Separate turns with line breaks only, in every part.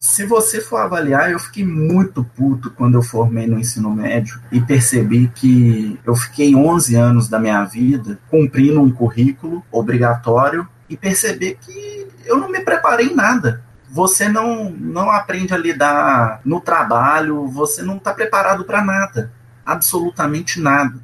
Se você for avaliar, eu fiquei muito puto quando eu formei no ensino médio e percebi que eu fiquei 11 anos da minha vida cumprindo um currículo obrigatório e perceber que eu não me preparei em nada. Você não, não aprende a lidar no trabalho, você não está preparado para nada. Absolutamente nada.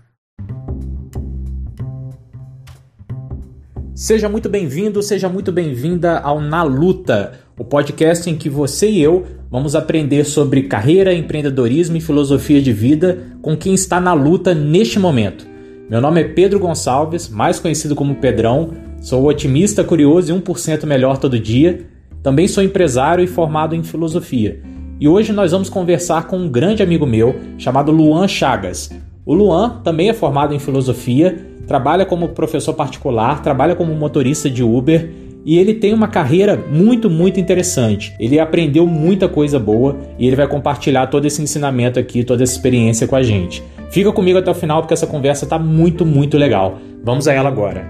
Seja muito bem-vindo, seja muito bem-vinda ao Na Luta, o podcast em que você e eu vamos aprender sobre carreira, empreendedorismo e filosofia de vida com quem está na luta neste momento. Meu nome é Pedro Gonçalves, mais conhecido como Pedrão, sou otimista, curioso e 1% melhor todo dia. Também sou empresário e formado em filosofia. E hoje nós vamos conversar com um grande amigo meu chamado Luan Chagas. O Luan também é formado em filosofia trabalha como professor particular, trabalha como motorista de Uber e ele tem uma carreira muito, muito interessante. Ele aprendeu muita coisa boa e ele vai compartilhar todo esse ensinamento aqui, toda essa experiência com a gente. Fica comigo até o final porque essa conversa está muito, muito legal. Vamos a ela agora.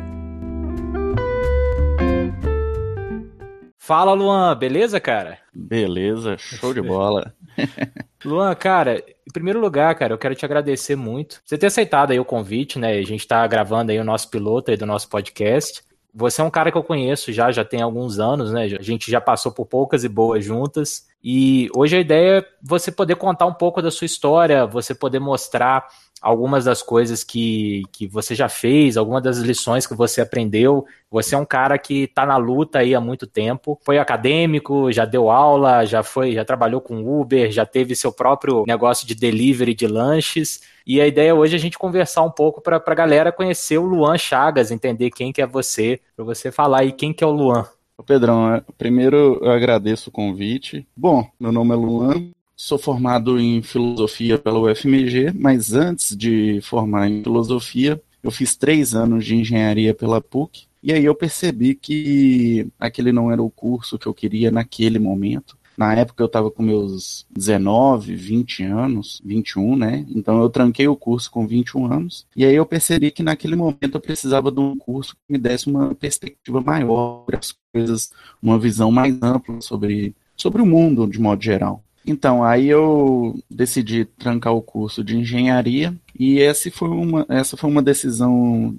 Fala, Luan, beleza, cara?
Beleza, show de bola.
Luan, cara, em primeiro lugar, cara, eu quero te agradecer muito. Você ter aceitado aí o convite, né? A gente tá gravando aí o nosso piloto aí do nosso podcast. Você é um cara que eu conheço já, já tem alguns anos, né? A gente já passou por poucas e boas juntas. E hoje a ideia é você poder contar um pouco da sua história, você poder mostrar algumas das coisas que, que você já fez, algumas das lições que você aprendeu. Você é um cara que está na luta aí há muito tempo. Foi acadêmico, já deu aula, já foi, já trabalhou com Uber, já teve seu próprio negócio de delivery de lanches. E a ideia hoje é a gente conversar um pouco para a galera conhecer o Luan Chagas, entender quem que é você, para você falar aí quem que é o Luan.
Pedrão, é, primeiro eu agradeço o convite. Bom, meu nome é Luan, Sou formado em filosofia pela UFMG, mas antes de formar em filosofia, eu fiz três anos de engenharia pela PUC. E aí eu percebi que aquele não era o curso que eu queria naquele momento. Na época eu estava com meus 19, 20 anos, 21, né? Então eu tranquei o curso com 21 anos. E aí eu percebi que naquele momento eu precisava de um curso que me desse uma perspectiva maior sobre as coisas, uma visão mais ampla sobre, sobre o mundo de modo geral. Então, aí eu decidi trancar o curso de engenharia e essa foi uma, essa foi uma decisão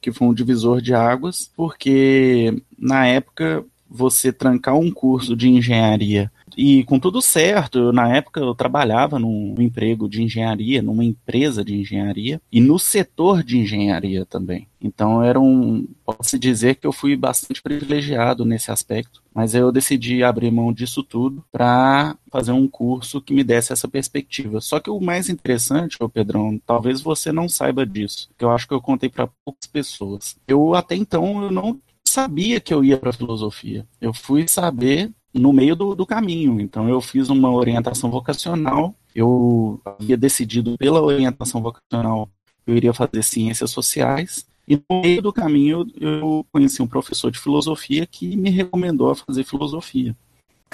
que foi um divisor de águas, porque na época você trancar um curso de engenharia e com tudo certo, na época eu trabalhava num emprego de engenharia, numa empresa de engenharia e no setor de engenharia também. Então era um, pode-se dizer que eu fui bastante privilegiado nesse aspecto, mas eu decidi abrir mão disso tudo para fazer um curso que me desse essa perspectiva. Só que o mais interessante, ô Pedrão, talvez você não saiba disso, que eu acho que eu contei para poucas pessoas. Eu até então eu não sabia que eu ia para filosofia. Eu fui saber no meio do, do caminho. Então eu fiz uma orientação vocacional, eu havia decidido pela orientação vocacional eu iria fazer ciências sociais, e no meio do caminho eu conheci um professor de filosofia que me recomendou a fazer filosofia.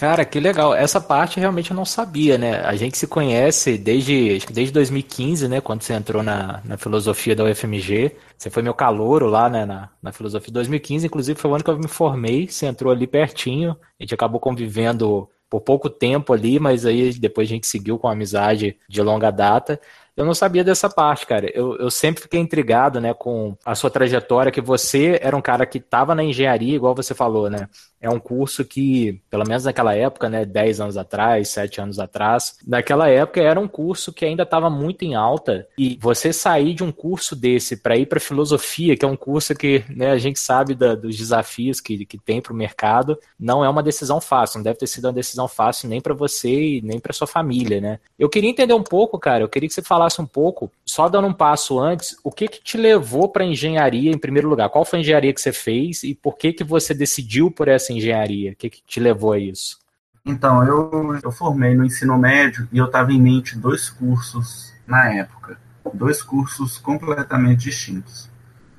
Cara, que legal. Essa parte realmente eu não sabia, né? A gente se conhece desde, desde 2015, né? Quando você entrou na, na filosofia da UFMG. Você foi meu calouro lá, né? Na, na filosofia 2015, inclusive foi o ano que eu me formei. Você entrou ali pertinho. A gente acabou convivendo por pouco tempo ali, mas aí depois a gente seguiu com amizade de longa data. Eu não sabia dessa parte, cara. Eu, eu sempre fiquei intrigado, né, com a sua trajetória, que você era um cara que estava na engenharia, igual você falou, né? É um curso que, pelo menos naquela época, né, 10 anos atrás, 7 anos atrás, naquela época era um curso que ainda estava muito em alta. E você sair de um curso desse para ir para filosofia, que é um curso que né, a gente sabe da, dos desafios que, que tem para o mercado, não é uma decisão fácil. Não deve ter sido uma decisão fácil nem para você e nem para sua família, né? Eu queria entender um pouco, cara. Eu queria que você falasse um pouco, só dando um passo antes, o que, que te levou para engenharia em primeiro lugar? Qual foi a engenharia que você fez e por que, que você decidiu por essa essa engenharia? O que, que te levou a isso?
Então, eu, eu formei no ensino médio e eu estava em mente dois cursos na época. Dois cursos completamente distintos.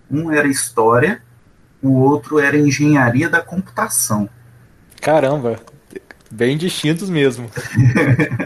Um era História, o outro era Engenharia da Computação.
Caramba, bem distintos mesmo.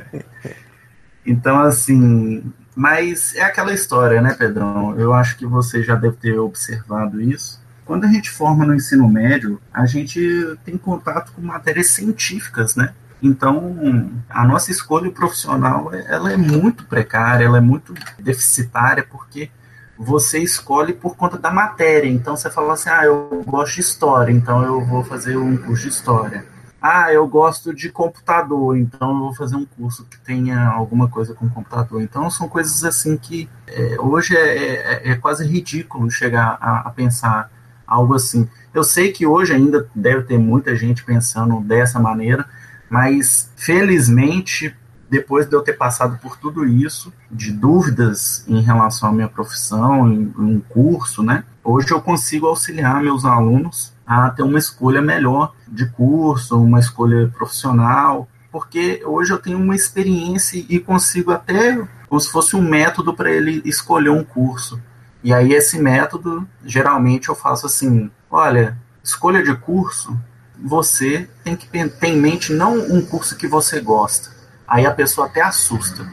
então, assim, mas é aquela história, né, Pedrão? Eu acho que você já deve ter observado isso. Quando a gente forma no ensino médio, a gente tem contato com matérias científicas, né?
Então, a nossa escolha profissional, ela é muito precária, ela é muito deficitária, porque você escolhe por conta da matéria. Então, você fala assim, ah, eu gosto de história, então eu vou fazer um curso de história. Ah, eu gosto de computador, então eu vou fazer um curso que tenha alguma coisa com computador. Então, são coisas assim que é, hoje é, é, é, quase ridículo chegar a, a pensar algo assim. Eu sei que hoje ainda deve ter muita gente pensando dessa maneira, mas felizmente, depois de eu ter passado por tudo isso, de dúvidas em relação à minha profissão, em, um curso, né? Hoje eu consigo auxiliar meus alunos a ter uma escolha melhor de curso, uma escolha profissional, porque hoje eu tenho uma experiência e consigo até, como se fosse um método para ele escolher um curso. E aí esse método, geralmente eu faço assim, olha, escolha de curso, você tem que ter em mente não um curso que você gosta. Aí a pessoa até assusta.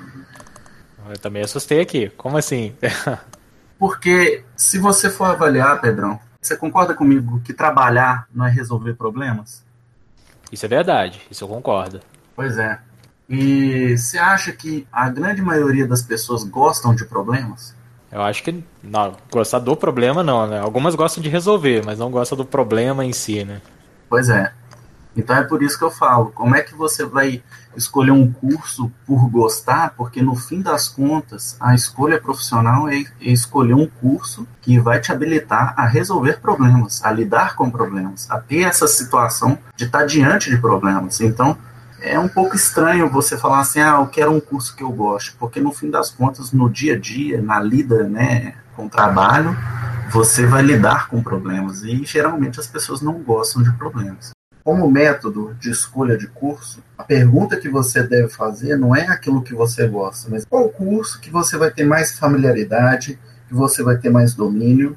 Eu também assustei aqui. Como assim?
Porque se você for avaliar, Pedrão, você concorda comigo que trabalhar não é resolver problemas?
Isso é verdade, isso eu concordo.
Pois é. E você acha que a grande maioria das pessoas gostam de problemas?
Eu acho que não, gostar do problema não, né? Algumas gostam de resolver, mas não gostam do problema em si, né?
Pois é. Então é por isso que eu falo, como é que você vai escolher um curso por gostar? Porque no fim das contas, a escolha profissional é escolher um curso que vai te habilitar a resolver problemas, a lidar com problemas, a ter essa situação de estar diante de problemas. Então, é um pouco estranho você falar assim, ah, eu quero um curso que eu gosto, porque no fim das contas, no dia a dia, na lida, né, com o trabalho, você vai lidar com problemas e geralmente as pessoas não gostam de problemas. Como método de escolha de curso, a pergunta que você deve fazer não é aquilo que você gosta, mas qual curso que você vai ter mais familiaridade, que você vai ter mais domínio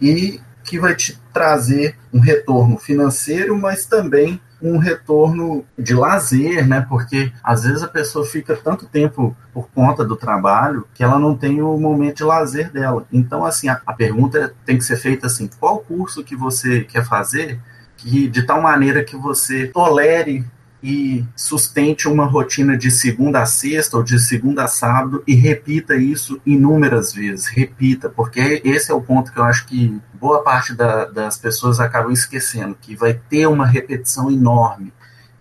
e que vai te trazer um retorno financeiro, mas também um retorno de lazer, né? Porque às vezes a pessoa fica tanto tempo por conta do trabalho que ela não tem o momento de lazer dela. Então, assim, a, a pergunta tem que ser feita assim: qual curso que você quer fazer que de tal maneira que você tolere e sustente uma rotina de segunda a sexta ou de segunda a sábado e repita isso inúmeras vezes. Repita, porque esse é o ponto que eu acho que boa parte da, das pessoas acabam esquecendo, que vai ter uma repetição enorme.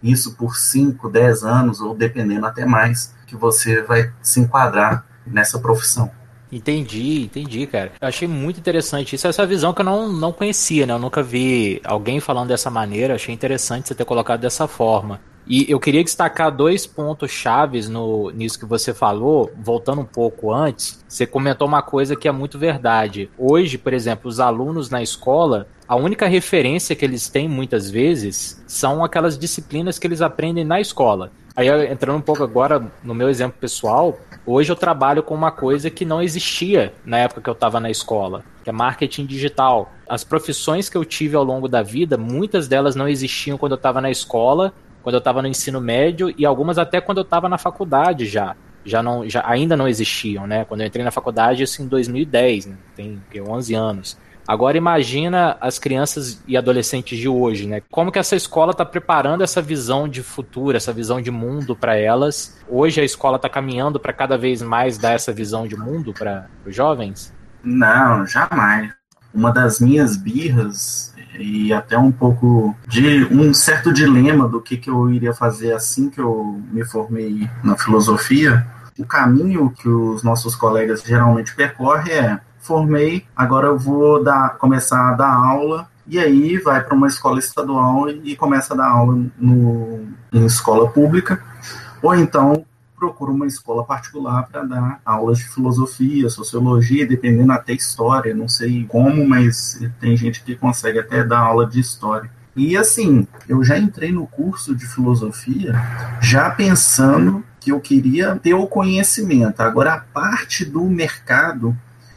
Isso por 5, 10 anos, ou dependendo até mais, que você vai se enquadrar nessa profissão.
Entendi, entendi, cara. Eu achei muito interessante isso. Essa visão que eu não, não conhecia, né? Eu nunca vi alguém falando dessa maneira. Achei interessante você ter colocado dessa forma. E eu queria destacar dois pontos chaves no, nisso que você falou, voltando um pouco antes. Você comentou uma coisa que é muito verdade. Hoje, por exemplo, os alunos na escola, a única referência que eles têm muitas vezes são aquelas disciplinas que eles aprendem na escola. Aí, entrando um pouco agora no meu exemplo pessoal, hoje eu trabalho com uma coisa que não existia na época que eu estava na escola, que é marketing digital. As profissões que eu tive ao longo da vida, muitas delas não existiam quando eu estava na escola quando eu estava no ensino médio e algumas até quando eu estava na faculdade já. Já não, já ainda não existiam, né? Quando eu entrei na faculdade, isso em 2010, né? tem 11 anos. Agora imagina as crianças e adolescentes de hoje, né? Como que essa escola está preparando essa visão de futuro, essa visão de mundo para elas? Hoje a escola está caminhando para cada vez mais dar essa visão de mundo para os jovens?
Não, jamais. Uma das minhas birras e até um pouco de um certo dilema do que, que eu iria fazer assim que eu me formei na filosofia. O caminho que os nossos colegas geralmente percorrem é formei, agora eu vou dar, começar a dar aula e aí vai para uma escola estadual e começa a dar aula no, em escola pública, ou então procura uma escola particular para dar aulas de filosofia, sociologia, dependendo até história, não sei como, mas tem gente que consegue até dar aula de história. E assim, eu já entrei no curso de filosofia já pensando que eu queria ter o conhecimento. Agora, a parte do mercado,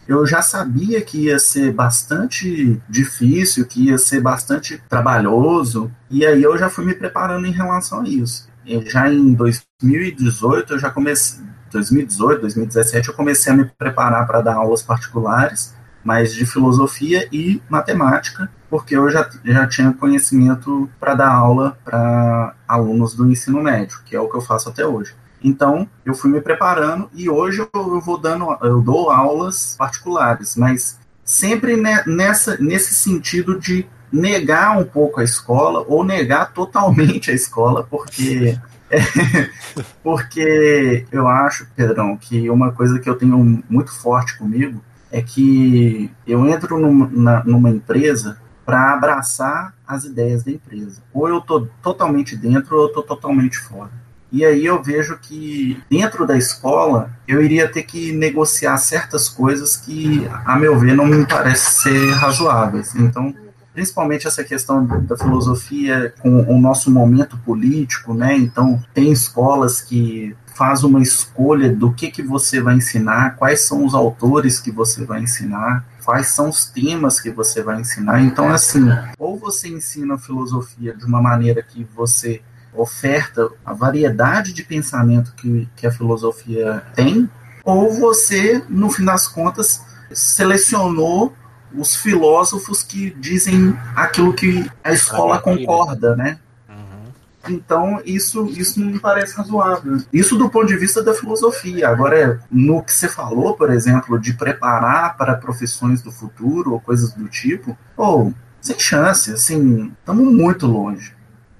eu já sabia que ia ser bastante difícil, que ia ser bastante trabalhoso, e aí eu já fui me preparando em relação a isso já em 2018 eu já comecei 2018, 2017 eu comecei a me preparar para dar aulas particulares mas de filosofia e matemática, porque eu já, já tinha conhecimento para dar aula para alunos do ensino médio, que é o que eu faço até hoje. Então, eu fui me preparando e hoje eu vou dando, eu dou aulas particulares, mas sempre nessa, nesse sentido de negar um pouco a escola ou negar totalmente a escola, porque é, porque eu acho, Pedrão, que uma coisa que eu tenho muito forte comigo é que eu entro numa, numa empresa para abraçar as ideias da empresa. Ou eu estou totalmente dentro ou eu estou totalmente fora. E aí eu vejo que dentro da escola eu iria ter que negociar certas coisas que, a meu ver, não me parece ser razoáveis. Então, principalmente essa questão da filosofia com o nosso momento político, né? Então, tem escolas que faz uma escolha do que que você vai ensinar, quais são os autores que você vai ensinar, quais são os temas que você vai ensinar. Então, assim, ou você ensina filosofia de uma maneira que você oferta a variedade de pensamento que, que a filosofia tem, ou você, no fim das contas, selecionou os filósofos que dizem aquilo que a escola concorda, né? Uhum. Então, isso, isso não me parece razoável. Isso do ponto de vista da filosofia. Agora, no que você falou, por exemplo, de preparar para profissões do futuro ou coisas do tipo, ou sem chance, assim, estamos muito longe.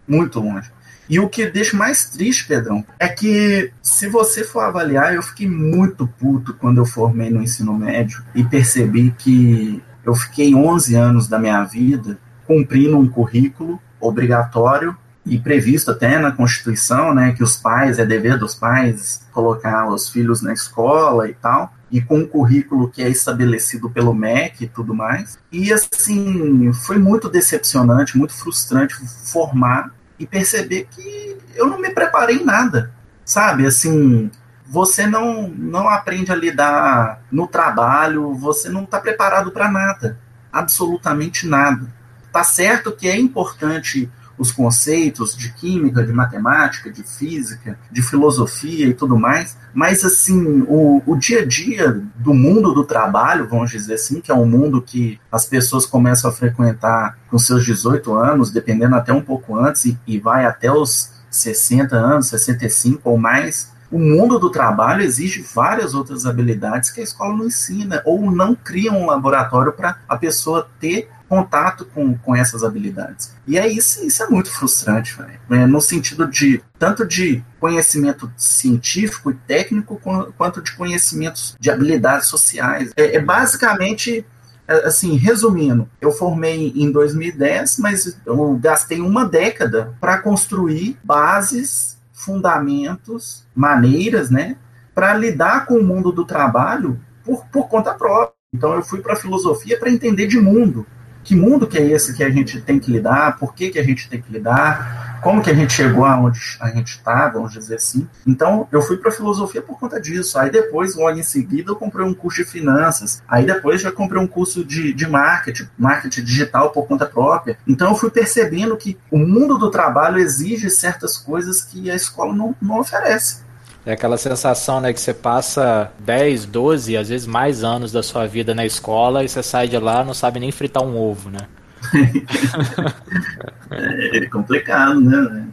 Muito longe. E o que deixa mais triste, Pedrão, é que se você for avaliar, eu fiquei muito puto quando eu formei no ensino médio e percebi que eu fiquei 11 anos da minha vida cumprindo um currículo obrigatório e previsto até na Constituição, né, que os pais, é dever dos pais colocar os filhos na escola e tal, e com um currículo que é estabelecido pelo MEC e tudo mais. E assim, foi muito decepcionante, muito frustrante formar e perceber que eu não me preparei em nada, sabe? Assim, você não, não aprende a lidar no trabalho, você não está preparado para nada, absolutamente nada. Tá certo que é importante os conceitos de química, de matemática, de física, de filosofia e tudo mais, mas assim, o, o dia a dia do mundo do trabalho, vamos dizer assim, que é um mundo que as pessoas começam a frequentar com seus 18 anos, dependendo até um pouco antes, e, e vai até os 60 anos, 65 ou mais, o mundo do trabalho exige várias outras habilidades que a escola não ensina, ou não cria um laboratório para a pessoa ter contato com, com essas habilidades. E é isso, isso é muito frustrante, né? no sentido de tanto de conhecimento científico e técnico quanto de conhecimentos de habilidades sociais. É, é basicamente é, assim, resumindo, eu formei em 2010, mas eu gastei uma década para construir bases, fundamentos, maneiras, né, para lidar com o mundo do trabalho por, por conta própria. Então eu fui para a filosofia para entender de mundo, que mundo que é esse que a gente tem que lidar, por que, que a gente tem que lidar, como que a gente chegou aonde a gente está, vamos dizer assim. Então, eu fui para filosofia por conta disso. Aí depois, logo em seguida, eu comprei um curso de finanças. Aí depois já comprei um curso de, de marketing, marketing digital por conta própria. Então, eu fui percebendo que o mundo do trabalho exige certas coisas que a escola não, não oferece.
É aquela sensação, né, que você passa 10, 12, às vezes mais anos da sua vida na escola e você sai de lá não sabe nem fritar um ovo, né?
é complicado, né?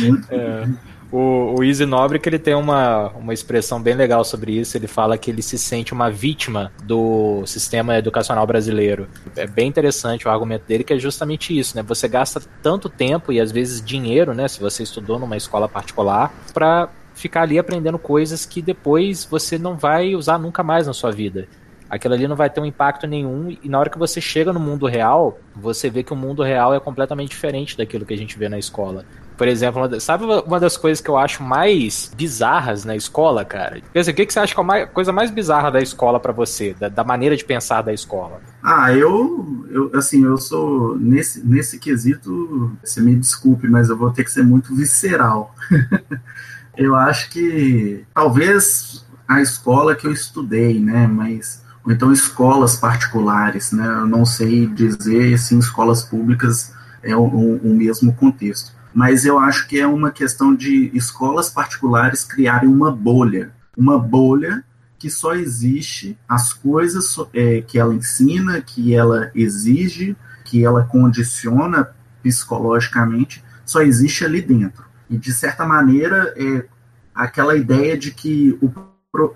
Muito
é. O, o Easy Nobre que ele tem uma, uma expressão bem legal sobre isso. Ele fala que ele se sente uma vítima do sistema educacional brasileiro. É bem interessante o argumento dele, que é justamente isso, né? Você gasta tanto tempo e às vezes dinheiro, né? Se você estudou numa escola particular, para ficar ali aprendendo coisas que depois você não vai usar nunca mais na sua vida. Aquilo ali não vai ter um impacto nenhum e na hora que você chega no mundo real, você vê que o mundo real é completamente diferente daquilo que a gente vê na escola. Por exemplo, sabe uma das coisas que eu acho mais bizarras na escola, cara? Dizer, o que, você acha que é a coisa mais bizarra da escola para você, da, da, maneira de pensar da escola?
Ah, eu, eu, assim, eu sou, nesse, nesse quesito, você me desculpe, mas eu vou ter que ser muito visceral. eu acho que talvez a escola que eu estudei, né, mas ou então escolas particulares, né, eu não sei dizer se escolas públicas é o, o, o mesmo contexto, mas eu acho que é uma questão de escolas particulares criarem uma bolha, uma bolha que só existe as coisas é, que ela ensina, que ela exige, que ela condiciona psicologicamente, só existe ali dentro. E, de certa maneira, é aquela ideia de que o,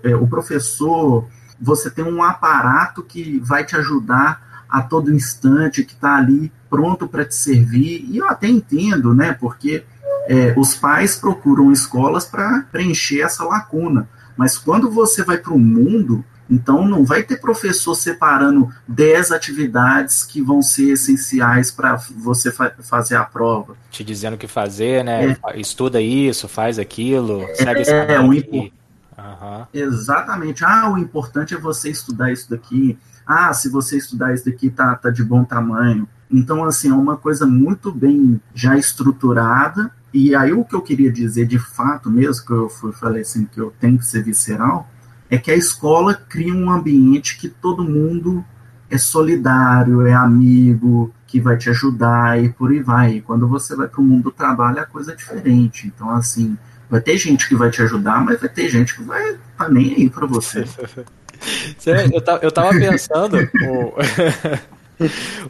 é, o professor, você tem um aparato que vai te ajudar a todo instante, que está ali pronto para te servir. E eu até entendo, né? Porque é, os pais procuram escolas para preencher essa lacuna. Mas quando você vai para o mundo, então não vai ter professor separando 10 atividades que vão ser essenciais para você fa fazer a prova.
Te dizendo o que fazer, né? É. Estuda isso, faz aquilo, segue
é, esse é, o impo... Uhum. Exatamente. Ah, o importante é você estudar isso daqui. Ah, se você estudar isso daqui, tá, tá de bom tamanho. Então, assim, é uma coisa muito bem já estruturada. E aí o que eu queria dizer de fato mesmo, que eu falei assim, que eu tenho que ser visceral, é que a escola cria um ambiente que todo mundo é solidário, é amigo, que vai te ajudar e por aí vai. E quando você vai para o mundo do trabalho, a coisa é diferente. Então, assim, vai ter gente que vai te ajudar, mas vai ter gente que vai tá nem aí para você.
eu, tava, eu tava pensando,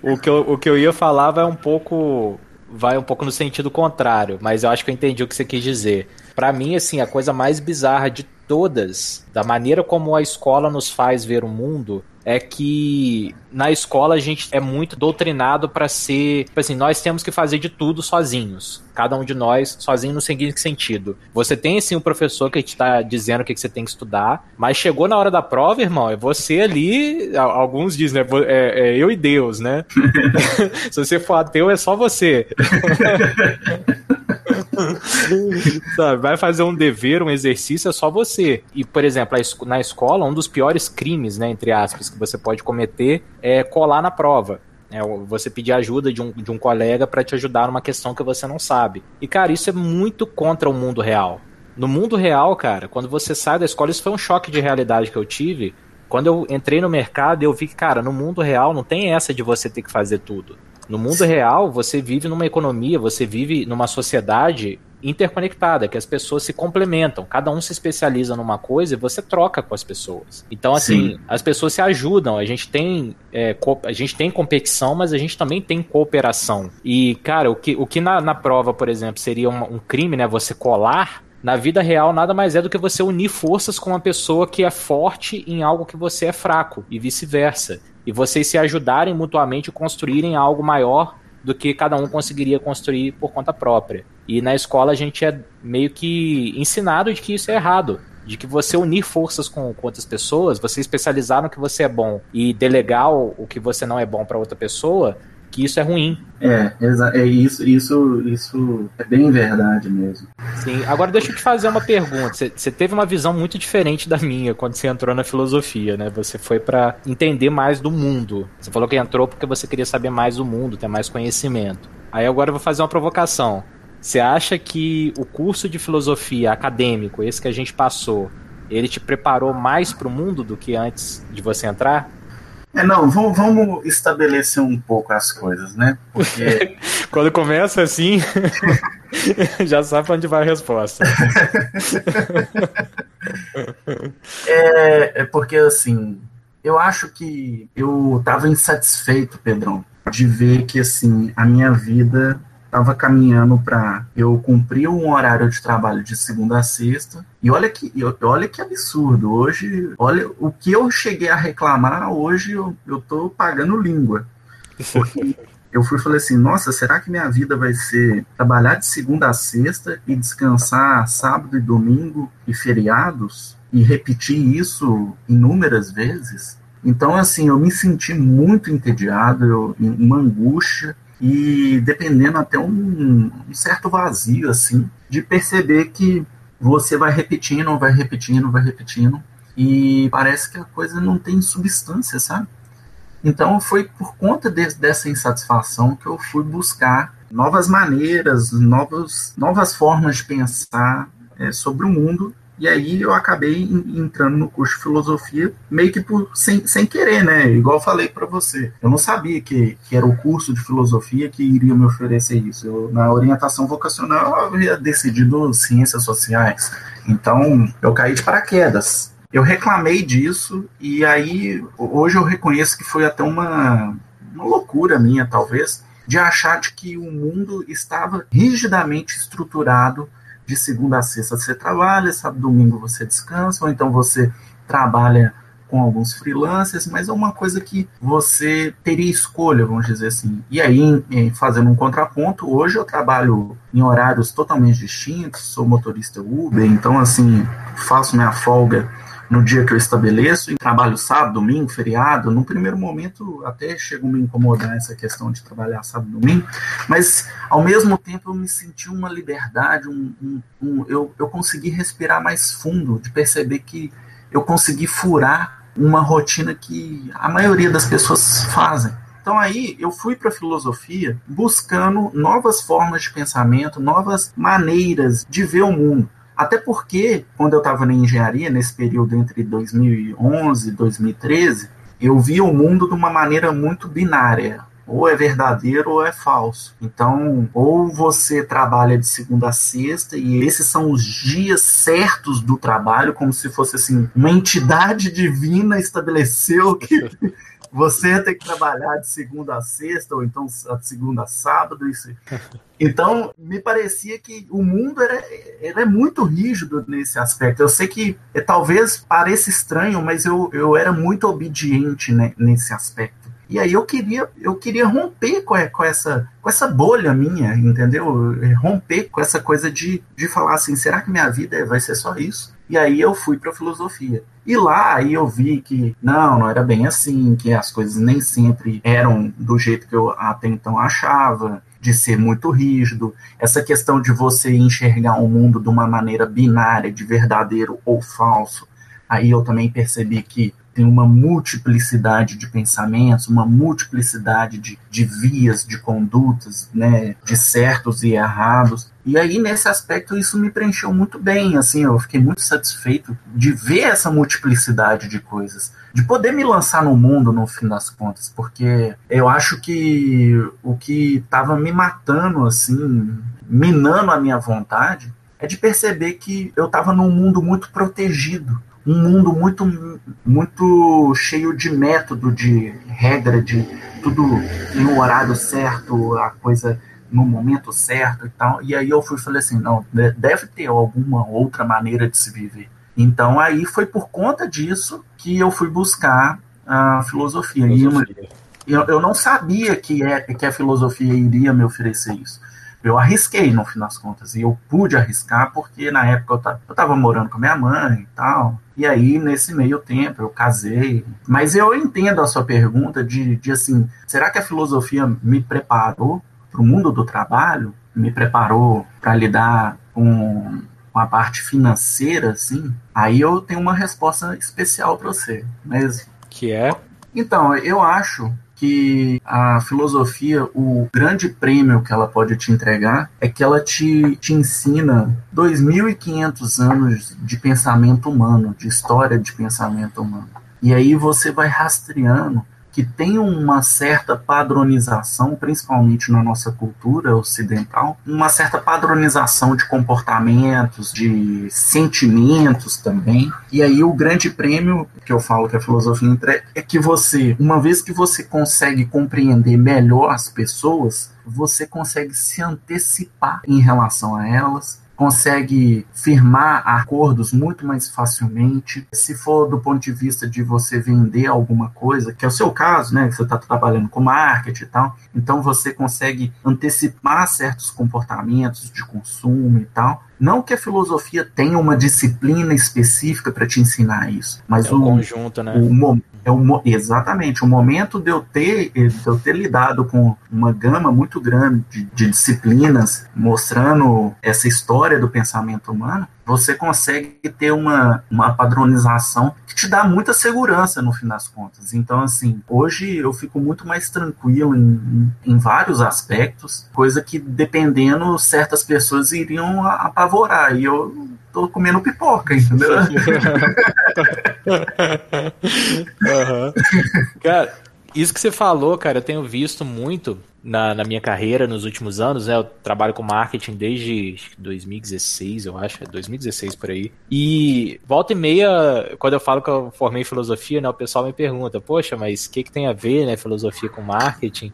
o, o, que eu, o que eu ia falar vai um pouco vai um pouco no sentido contrário, mas eu acho que eu entendi o que você quis dizer. Para mim, assim, a coisa mais bizarra de todas, da maneira como a escola nos faz ver o mundo, é que na escola a gente é muito doutrinado para ser, tipo assim, nós temos que fazer de tudo sozinhos. Cada um de nós sozinho no seguinte sentido. Você tem sim um professor que te tá dizendo o que, que você tem que estudar, mas chegou na hora da prova, irmão, é você ali, alguns dizem, né, é, é eu e Deus, né? Se você for ateu, é só você. Sabe, vai fazer um dever, um exercício, é só você. E, por exemplo, na escola, um dos piores crimes, né, entre aspas, que você pode cometer é colar na prova. É, você pedir ajuda de um, de um colega para te ajudar numa questão que você não sabe. E, cara, isso é muito contra o mundo real. No mundo real, cara, quando você sai da escola, isso foi um choque de realidade que eu tive. Quando eu entrei no mercado, eu vi que, cara, no mundo real não tem essa de você ter que fazer tudo. No mundo real, você vive numa economia, você vive numa sociedade interconectada, que as pessoas se complementam, cada um se especializa numa coisa e você troca com as pessoas. Então, assim, Sim. as pessoas se ajudam, a gente tem é, a gente tem competição, mas a gente também tem cooperação. E, cara, o que, o que na, na prova, por exemplo, seria um, um crime, né? Você colar na vida real nada mais é do que você unir forças com uma pessoa que é forte em algo que você é fraco e vice-versa. E vocês se ajudarem mutuamente construírem algo maior do que cada um conseguiria construir por conta própria. E na escola a gente é meio que ensinado de que isso é errado. De que você unir forças com, com outras pessoas, você especializar no que você é bom e delegar o, o que você não é bom para outra pessoa, que isso é ruim.
É, é isso, isso, isso é bem verdade mesmo.
Sim, agora deixa eu te fazer uma pergunta. Você, você teve uma visão muito diferente da minha quando você entrou na filosofia, né? Você foi para entender mais do mundo. Você falou que entrou porque você queria saber mais do mundo, ter mais conhecimento. Aí agora eu vou fazer uma provocação. Você acha que o curso de filosofia acadêmico, esse que a gente passou, ele te preparou mais para o mundo do que antes de você entrar?
É, não, vamos estabelecer um pouco as coisas, né? Porque.
Quando começa assim, já sabe onde vai a resposta.
é, é porque, assim, eu acho que eu estava insatisfeito, Pedrão, de ver que, assim, a minha vida estava caminhando para eu cumprir um horário de trabalho de segunda a sexta. E olha que, olha que absurdo. Hoje, olha o que eu cheguei a reclamar, hoje eu, eu tô pagando língua. Porque eu fui falei assim, nossa, será que minha vida vai ser trabalhar de segunda a sexta e descansar sábado e domingo e feriados e repetir isso inúmeras vezes? Então, assim, eu me senti muito entediado, eu, uma angústia, e dependendo até um, um certo vazio, assim, de perceber que você vai repetindo, vai repetindo, vai repetindo, e parece que a coisa não tem substância, sabe? Então foi por conta de, dessa insatisfação que eu fui buscar novas maneiras, novos, novas formas de pensar é, sobre o mundo e aí eu acabei entrando no curso de filosofia meio que por, sem, sem querer, né? Igual eu falei para você. Eu não sabia que, que era o curso de filosofia que iria me oferecer isso. Eu, na orientação vocacional eu havia decidido ciências sociais. Então eu caí de paraquedas. eu reclamei disso e aí hoje eu reconheço que foi até uma, uma loucura minha, talvez, de achar de que o mundo estava rigidamente estruturado de segunda a sexta você trabalha, sábado domingo você descansa, ou então você trabalha com alguns freelancers, mas é uma coisa que você teria escolha, vamos dizer assim. E aí, fazendo um contraponto, hoje eu trabalho em horários totalmente distintos, sou motorista Uber, então assim, faço minha folga no dia que eu estabeleço, e trabalho sábado, domingo, feriado. No primeiro momento, até chegou a me incomodar essa questão de trabalhar sábado, domingo, mas ao mesmo tempo eu me senti uma liberdade, um, um, um, eu, eu consegui respirar mais fundo, de perceber que eu consegui furar uma rotina que a maioria das pessoas fazem. Então aí eu fui para a filosofia buscando novas formas de pensamento, novas maneiras de ver o mundo. Até porque, quando eu estava na engenharia, nesse período entre 2011 e 2013, eu via o mundo de uma maneira muito binária. Ou é verdadeiro ou é falso. Então, ou você trabalha de segunda a sexta, e esses são os dias certos do trabalho, como se fosse assim, uma entidade divina estabeleceu que você tem que trabalhar de segunda a sexta, ou então de segunda a sábado. Isso. Então, me parecia que o mundo era, era muito rígido nesse aspecto. Eu sei que é, talvez pareça estranho, mas eu, eu era muito obediente né, nesse aspecto. E aí eu queria, eu queria romper com, com, essa, com essa bolha minha, entendeu? Romper com essa coisa de, de falar assim, será que minha vida vai ser só isso? E aí eu fui para filosofia. E lá aí eu vi que não, não era bem assim, que as coisas nem sempre eram do jeito que eu até então achava, de ser muito rígido, essa questão de você enxergar o mundo de uma maneira binária, de verdadeiro ou falso. Aí eu também percebi que tem uma multiplicidade de pensamentos, uma multiplicidade de, de vias, de condutas, né, de certos e errados. E aí, nesse aspecto, isso me preencheu muito bem, assim, eu fiquei muito satisfeito de ver essa multiplicidade de coisas, de poder me lançar no mundo, no fim das contas, porque eu acho que o que estava me matando, assim, minando a minha vontade, é de perceber que eu estava num mundo muito protegido, um mundo muito, muito cheio de método, de regra, de tudo no horário certo, a coisa no momento certo e tal. E aí eu fui falei assim, não, deve ter alguma outra maneira de se viver. Então aí foi por conta disso que eu fui buscar a filosofia. filosofia. E eu, eu não sabia que, é, que a filosofia iria me oferecer isso eu arrisquei no fim das contas. E eu pude arriscar porque na época eu estava morando com minha mãe e tal. E aí, nesse meio tempo, eu casei. Mas eu entendo a sua pergunta de, de assim, será que a filosofia me preparou para o mundo do trabalho? Me preparou para lidar com, com a parte financeira, assim? Aí eu tenho uma resposta especial para você. Mas...
Que é?
Então, eu acho que a filosofia, o grande prêmio que ela pode te entregar é que ela te, te ensina 2.500 anos de pensamento humano, de história de pensamento humano. E aí você vai rastreando que tem uma certa padronização, principalmente na nossa cultura ocidental, uma certa padronização de comportamentos, de sentimentos também. E aí o grande prêmio que eu falo que a filosofia entrega é que você, uma vez que você consegue compreender melhor as pessoas, você consegue se antecipar em relação a elas, consegue firmar acordos muito mais facilmente. Se for do ponto de vista de você vender alguma coisa, que é o seu caso, né? Que você está trabalhando com marketing e tal, então você consegue antecipar certos comportamentos de consumo e tal. Não que a filosofia tenha uma disciplina específica para te ensinar isso, mas é
o, o conjunto, né?
O, é o, exatamente o momento de eu ter de eu ter lidado com uma gama muito grande de, de disciplinas mostrando essa história do pensamento humano você consegue ter uma, uma padronização que te dá muita segurança no fim das contas. Então, assim, hoje eu fico muito mais tranquilo em, em vários aspectos, coisa que dependendo, certas pessoas iriam apavorar. E eu tô comendo pipoca, entendeu?
uhum. Cara, Isso que você falou, cara, eu tenho visto muito na, na, minha carreira nos últimos anos, né? Eu trabalho com marketing desde 2016, eu acho, 2016 é por aí. E volta e meia, quando eu falo que eu formei filosofia, né, o pessoal me pergunta, poxa, mas o que, que tem a ver, né, filosofia com marketing?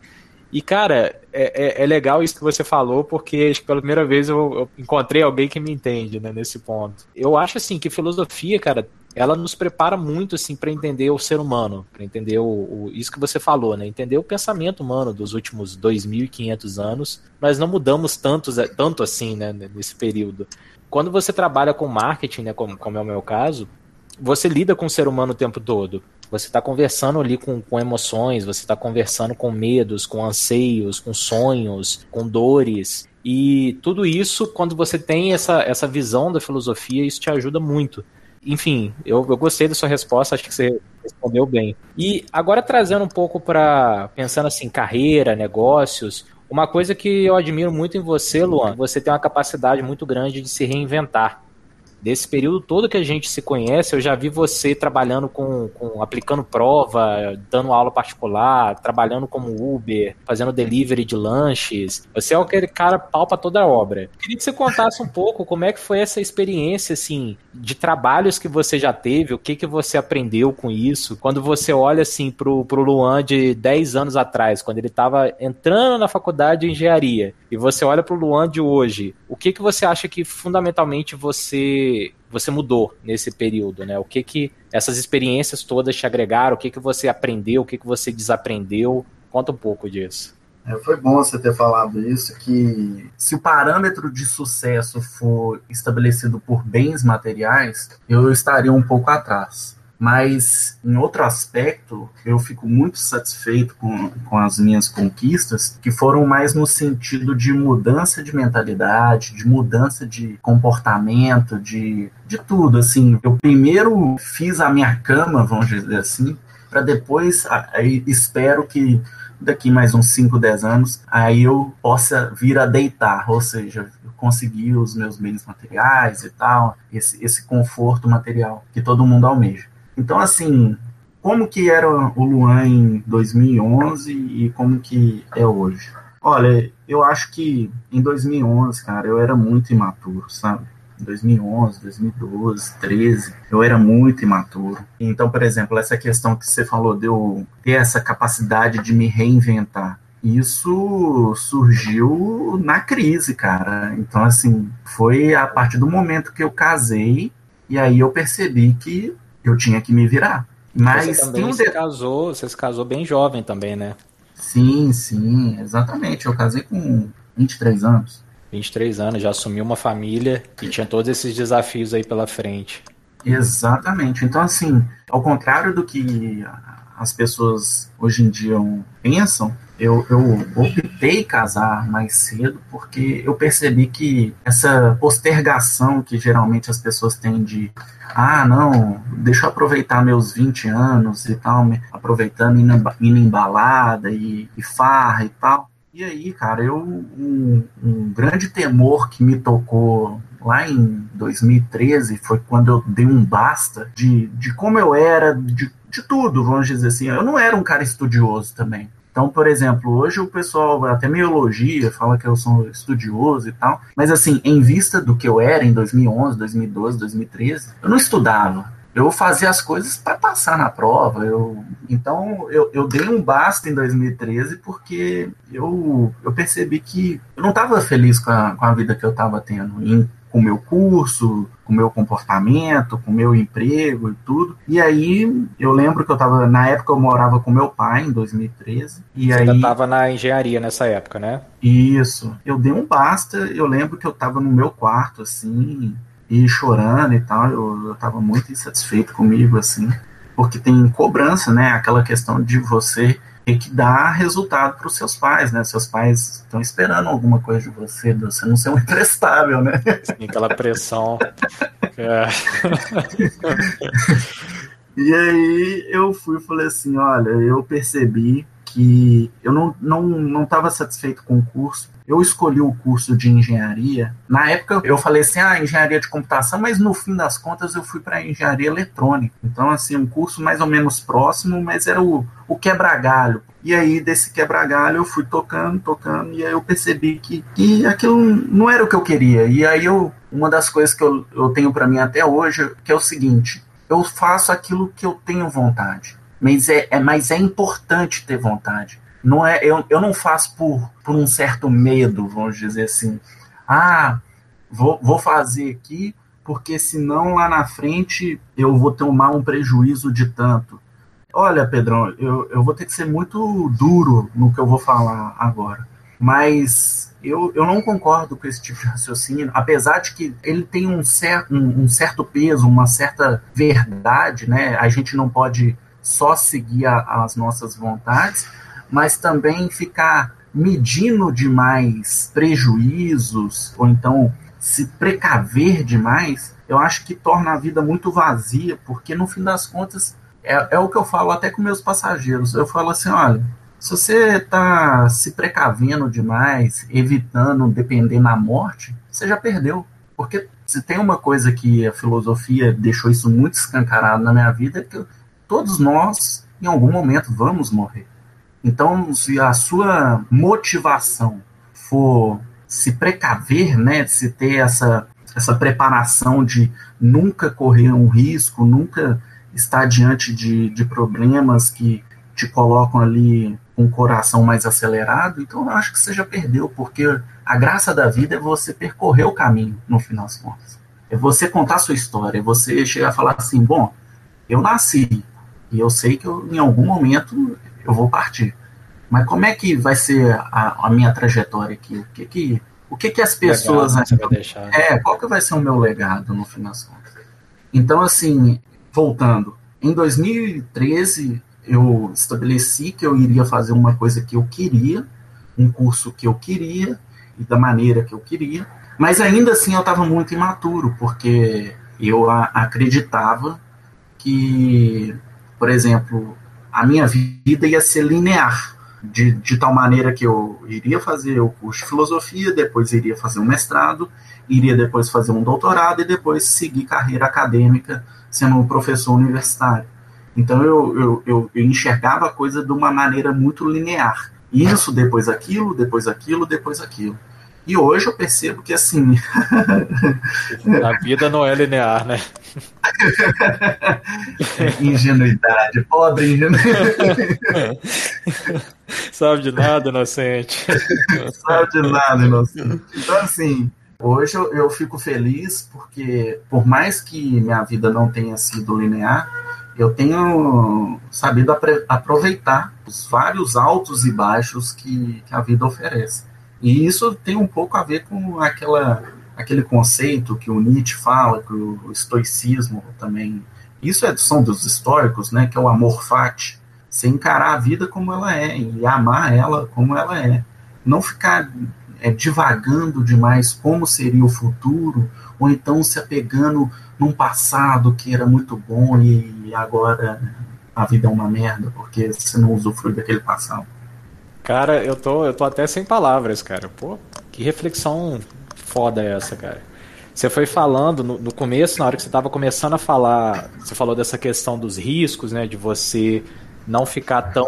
E, cara, é, é, é, legal isso que você falou, porque acho que pela primeira vez eu, eu encontrei alguém que me entende, né, nesse ponto. Eu acho, assim, que filosofia, cara, ela nos prepara muito assim para entender o ser humano, para entender o, o, isso que você falou, né? Entender o pensamento humano dos últimos 2.500 anos. Nós não mudamos tanto, tanto assim, né, nesse período. Quando você trabalha com marketing, né, como, como é o meu caso, você lida com o ser humano o tempo todo. Você está conversando ali com, com emoções, você está conversando com medos, com anseios, com sonhos, com dores. E tudo isso, quando você tem essa, essa visão da filosofia, isso te ajuda muito enfim, eu, eu gostei da sua resposta, acho que você respondeu bem. E agora trazendo um pouco para pensando assim, carreira, negócios, uma coisa que eu admiro muito em você, Luan, você tem uma capacidade muito grande de se reinventar desse período todo que a gente se conhece, eu já vi você trabalhando com, com, aplicando prova, dando aula particular, trabalhando como Uber, fazendo delivery de lanches. Você é aquele cara pau pra toda a obra. Queria que você contasse um pouco como é que foi essa experiência, assim, de trabalhos que você já teve, o que que você aprendeu com isso, quando você olha, assim, pro, pro Luan de 10 anos atrás, quando ele estava entrando na faculdade de engenharia, e você olha pro Luan de hoje, o que que você acha que fundamentalmente você você mudou nesse período, né? O que que essas experiências todas te agregaram? O que que você aprendeu? O que que você desaprendeu? Conta um pouco disso.
É, foi bom você ter falado isso, que se o parâmetro de sucesso for estabelecido por bens materiais, eu estaria um pouco atrás. Mas, em outro aspecto, eu fico muito satisfeito com, com as minhas conquistas, que foram mais no sentido de mudança de mentalidade, de mudança de comportamento, de, de tudo. Assim, eu primeiro fiz a minha cama, vamos dizer assim, para depois, aí, espero que daqui mais uns 5, 10 anos, aí eu possa vir a deitar, ou seja, conseguir os meus bens materiais e tal, esse, esse conforto material que todo mundo almeja. Então, assim, como que era o Luan em 2011 e como que é hoje? Olha, eu acho que em 2011, cara, eu era muito imaturo, sabe? Em 2011, 2012, 13, eu era muito imaturo. Então, por exemplo, essa questão que você falou de eu ter essa capacidade de me reinventar, isso surgiu na crise, cara. Então, assim, foi a partir do momento que eu casei e aí eu percebi que eu tinha que me virar. Mas
você também se casou, você se casou bem jovem também, né?
Sim, sim, exatamente. Eu casei com 23 anos.
23 anos, já assumiu uma família e tinha todos esses desafios aí pela frente.
Exatamente. Então, assim, ao contrário do que as pessoas hoje em dia pensam, eu, eu optei casar mais cedo porque eu percebi que essa postergação que geralmente as pessoas têm de ah, não, deixa eu aproveitar meus 20 anos e tal, aproveitando indo, indo em balada e, e farra e tal. E aí, cara, eu um, um grande temor que me tocou lá em 2013 foi quando eu dei um basta de, de como eu era, de, de tudo, vamos dizer assim. Eu não era um cara estudioso também. Então, por exemplo, hoje o pessoal até me elogia, fala que eu sou estudioso e tal, mas assim, em vista do que eu era em 2011, 2012, 2013, eu não estudava. Eu fazia as coisas para passar na prova. Eu, então, eu, eu dei um basta em 2013 porque eu, eu percebi que eu não estava feliz com a, com a vida que eu estava tendo. Com o meu curso, com o meu comportamento, com o meu emprego e tudo. E aí eu lembro que eu tava, na época eu morava com meu pai, em 2013. E Você aí,
ainda tava na engenharia nessa época, né?
Isso. Eu dei um basta, eu lembro que eu tava no meu quarto, assim, e chorando e tal. Eu, eu tava muito insatisfeito comigo, assim. Porque tem cobrança, né? Aquela questão de você tem que dar resultado para os seus pais, né? Seus pais estão esperando alguma coisa de você, de você não ser um imprestável, né?
Sim, aquela pressão. É.
e aí eu fui e falei assim, olha, eu percebi que eu não não não estava satisfeito com o curso eu escolhi o curso de engenharia. Na época eu falei assim, ah, engenharia de computação, mas no fim das contas eu fui para engenharia eletrônica. Então, assim, um curso mais ou menos próximo, mas era o, o quebra-galho. E aí, desse quebra-galho, eu fui tocando, tocando, e aí eu percebi que, que aquilo não era o que eu queria. E aí, eu, uma das coisas que eu, eu tenho para mim até hoje, que é o seguinte, eu faço aquilo que eu tenho vontade. Mas é, é, mas é importante ter vontade. Não é, eu, eu não faço por, por um certo medo, vamos dizer assim. Ah, vou, vou fazer aqui porque senão lá na frente eu vou tomar um prejuízo de tanto. Olha, Pedrão, eu, eu vou ter que ser muito duro no que eu vou falar agora. Mas eu, eu não concordo com esse tipo de raciocínio, apesar de que ele tem um, cer um, um certo peso, uma certa verdade, né? A gente não pode só seguir a, as nossas vontades, mas também ficar medindo demais prejuízos, ou então se precaver demais, eu acho que torna a vida muito vazia, porque no fim das contas é, é o que eu falo até com meus passageiros. Eu falo assim: olha, se você está se precavendo demais, evitando depender na morte, você já perdeu. Porque se tem uma coisa que a filosofia deixou isso muito escancarado na minha vida, é que todos nós, em algum momento, vamos morrer. Então, se a sua motivação for se precaver, né, se ter essa, essa preparação de nunca correr um risco, nunca estar diante de, de problemas que te colocam ali com o coração mais acelerado, então eu acho que você já perdeu, porque a graça da vida é você percorrer o caminho, no final das contas. É você contar sua história, é você chegar a falar assim, bom, eu nasci, e eu sei que eu, em algum momento eu vou partir. Mas como é que vai ser a, a minha trajetória aqui? O que que, o que, que as pessoas...
Legado?
É, qual que vai ser o meu legado, no final das contas? Então, assim, voltando, em 2013 eu estabeleci que eu iria fazer uma coisa que eu queria, um curso que eu queria e da maneira que eu queria, mas ainda assim eu estava muito imaturo, porque eu acreditava que, por exemplo, a minha vida ia ser linear, de, de tal maneira que eu iria fazer o curso de filosofia, depois iria fazer um mestrado, iria depois fazer um doutorado e depois seguir carreira acadêmica sendo um professor universitário. Então eu, eu, eu, eu enxergava a coisa de uma maneira muito linear. Isso, depois aquilo, depois aquilo, depois aquilo. E hoje eu percebo que assim.
a vida não é linear, né?
ingenuidade, pobre ingenuidade.
Sabe de nada, inocente.
Sabe de nada, inocente. Então, assim, hoje eu, eu fico feliz porque, por mais que minha vida não tenha sido linear, eu tenho sabido aproveitar os vários altos e baixos que, que, a vida oferece. E isso tem um pouco a ver com aquela, aquele conceito que o Nietzsche fala, que o estoicismo também. Isso é, são dos históricos, né, que é o amor fati. Você encarar a vida como ela é e amar ela como ela é. Não ficar é, divagando demais como seria o futuro, ou então se apegando num passado que era muito bom e agora a vida é uma merda porque você não usufrui daquele passado.
Cara, eu tô, eu tô até sem palavras, cara. Pô, que reflexão foda é essa, cara. Você foi falando no, no começo, na hora que você estava começando a falar, você falou dessa questão dos riscos, né, de você não ficar tão,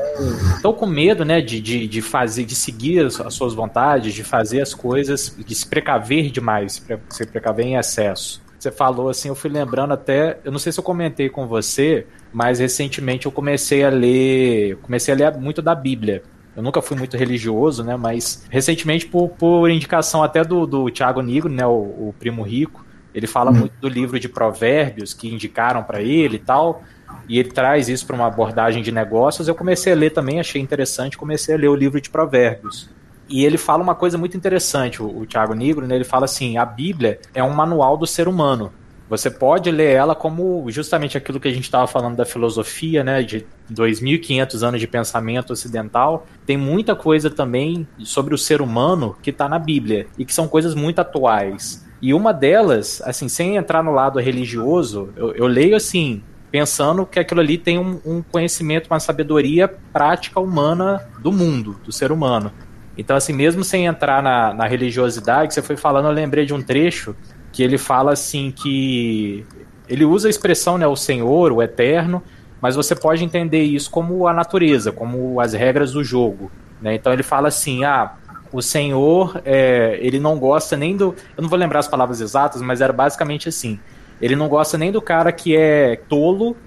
tão com medo, né, de, de, de fazer, de seguir as, suas vontades, de fazer as coisas, de se precaver demais, se precaver em excesso você falou assim, eu fui lembrando até, eu não sei se eu comentei com você, mas recentemente eu comecei a ler, comecei a ler muito da Bíblia. Eu nunca fui muito religioso, né? Mas recentemente, por, por indicação até do, do Tiago Nigro, né? O, o, primo rico, ele fala hum. muito do livro de Provérbios que indicaram para ele e tal. E ele traz isso para uma abordagem de negócios. Eu comecei a ler também, achei interessante, comecei a ler o livro de Provérbios. E ele fala uma coisa muito interessante, o, o Tiago Negro, né? ele fala assim: a Bíblia é um manual do ser humano. Você pode ler ela como justamente aquilo que a gente estava falando da filosofia, né, de 2.500 anos de pensamento ocidental. Tem muita coisa também sobre o ser humano que está na Bíblia e que são coisas muito atuais. E uma delas, assim, sem entrar no lado religioso, eu, eu leio assim, pensando que aquilo ali tem um, um conhecimento, uma sabedoria prática humana do mundo, do ser humano. Então, assim, mesmo sem entrar na, na religiosidade, que você foi falando, eu lembrei de um trecho que ele fala assim que ele usa a expressão, né, o Senhor, o Eterno, mas você pode entender isso como a natureza, como as regras do jogo. Né? Então ele fala assim, ah, o Senhor, é, ele não gosta nem do. Eu não vou lembrar as palavras exatas, mas era basicamente assim. Ele não gosta nem do cara que é tolo,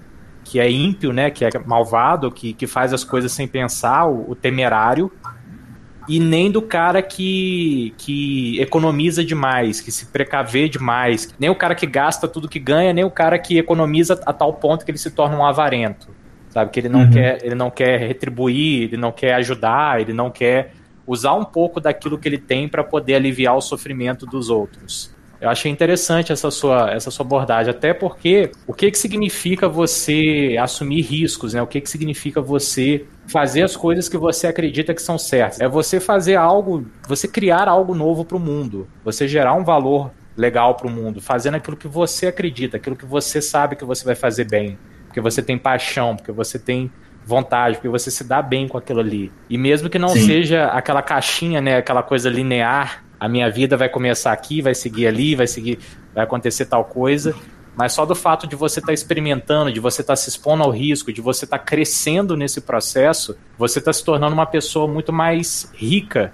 que é ímpio, né? Que é malvado, que, que faz as coisas sem pensar, o, o temerário, e nem do cara que, que economiza demais, que se precaver demais, nem o cara que gasta tudo que ganha, nem o cara que economiza a tal ponto que ele se torna um avarento. Sabe? Que ele não, uhum. quer, ele não quer retribuir, ele não quer ajudar, ele não quer usar um pouco daquilo que ele tem para poder aliviar o sofrimento dos outros. Eu achei interessante essa sua, essa sua abordagem, até porque o que, que significa você assumir riscos, né? O que, que significa você fazer as coisas que você acredita que são certas? É você fazer algo, você criar algo novo para o mundo, você gerar um valor legal para o mundo, fazendo aquilo que você acredita, aquilo que você sabe que você vai fazer bem, porque você tem paixão, porque você tem vontade, porque você se dá bem com aquilo ali. E mesmo que não Sim. seja aquela caixinha, né, aquela coisa linear, a minha vida vai começar aqui, vai seguir ali, vai seguir, vai acontecer tal coisa, mas só do fato de você estar tá experimentando, de você estar tá se expondo ao risco, de você estar tá crescendo nesse processo, você está se tornando uma pessoa muito mais rica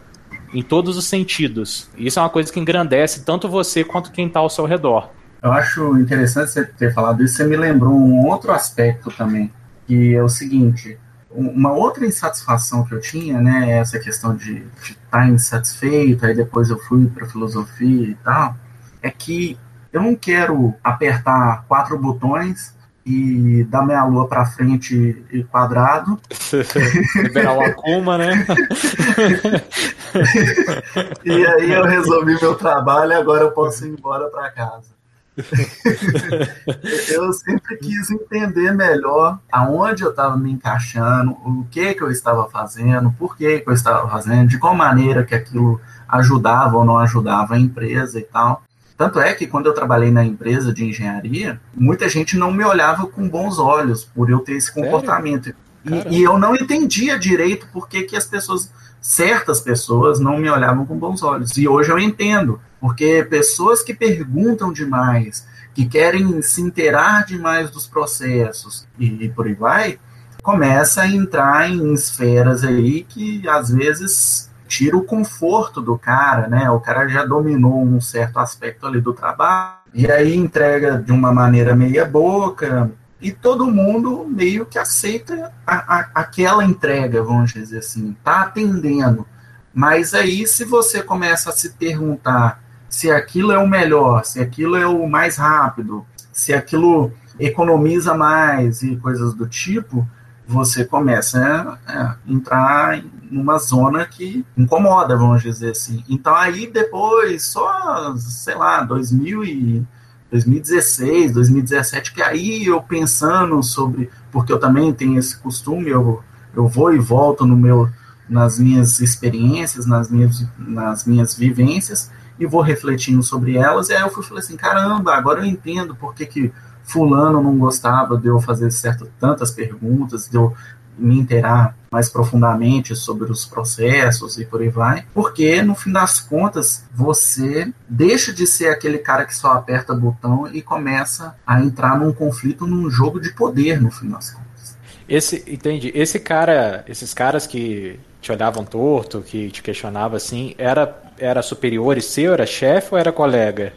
em todos os sentidos. Isso é uma coisa que engrandece tanto você quanto quem está ao seu redor.
Eu acho interessante você ter falado isso. Você me lembrou um outro aspecto também que é o seguinte, uma outra insatisfação que eu tinha, né, essa questão de estar tá insatisfeito, aí depois eu fui para filosofia e tal, é que eu não quero apertar quatro botões e dar minha lua para frente e quadrado.
Liberar o Akuma, né?
e aí eu resolvi meu trabalho e agora eu posso ir embora para casa. eu sempre quis entender melhor aonde eu estava me encaixando, o que que eu estava fazendo, por que que eu estava fazendo, de qual maneira que aquilo ajudava ou não ajudava a empresa e tal. Tanto é que quando eu trabalhei na empresa de engenharia, muita gente não me olhava com bons olhos por eu ter esse comportamento. E, e, eu não entendia direito por que, que as pessoas, certas pessoas, não me olhavam com bons olhos. E hoje eu entendo. Porque pessoas que perguntam demais, que querem se inteirar demais dos processos e, e por aí vai, começa a entrar em esferas aí que às vezes tira o conforto do cara, né? O cara já dominou um certo aspecto ali do trabalho e aí entrega de uma maneira meia boca e todo mundo meio que aceita a, a, aquela entrega, vamos dizer assim, tá atendendo. Mas aí se você começa a se perguntar se aquilo é o melhor, se aquilo é o mais rápido, se aquilo economiza mais e coisas do tipo, você começa a entrar numa zona que incomoda, vamos dizer assim. Então aí depois, só, sei lá, 2000 e 2016, 2017, que aí eu pensando sobre, porque eu também tenho esse costume, eu, eu vou e volto no meu, nas minhas experiências, nas minhas, nas minhas vivências, e vou refletindo sobre elas, e aí eu fui falei assim, caramba, agora eu entendo por que, que fulano não gostava de eu fazer certo, tantas perguntas, de eu me inteirar mais profundamente sobre os processos e por aí vai, porque no fim das contas você deixa de ser aquele cara que só aperta botão e começa a entrar num conflito, num jogo de poder no fim das contas.
Esse, entende? Esse cara, esses caras que te olhavam torto, que te questionavam assim, era era superior e seu, era chefe ou era colega?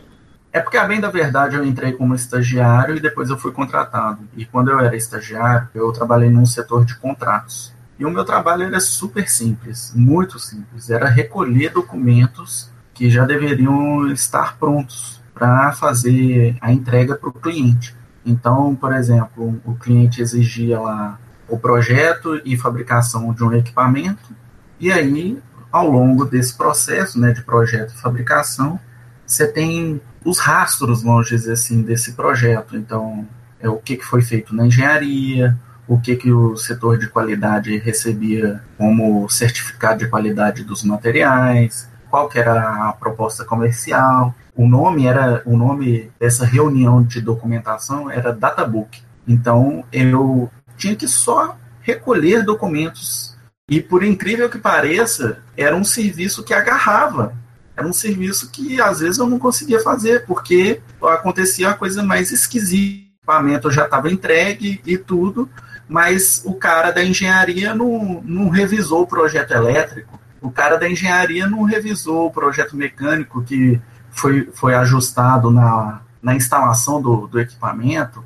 É porque, a bem da verdade, eu entrei como estagiário e depois eu fui contratado. E quando eu era estagiário, eu trabalhei num setor de contratos. E o meu trabalho era super simples, muito simples. Era recolher documentos que já deveriam estar prontos para fazer a entrega para o cliente. Então, por exemplo, o cliente exigia lá o projeto e fabricação de um equipamento, e aí ao longo desse processo né, de projeto e fabricação, você tem os rastros, vamos dizer assim, desse projeto. Então, é o que, que foi feito na engenharia, o que, que o setor de qualidade recebia como certificado de qualidade dos materiais, qual que era a proposta comercial. O nome era o nome dessa reunião de documentação era databook. Então eu tinha que só recolher documentos E por incrível que pareça, era um serviço que agarrava. Era um serviço que às vezes eu não conseguia fazer, porque acontecia a coisa mais esquisita. O equipamento já estava entregue e tudo, mas o cara da engenharia não, não revisou o projeto elétrico. O cara da engenharia não revisou o projeto mecânico que foi, foi ajustado na, na instalação do, do equipamento.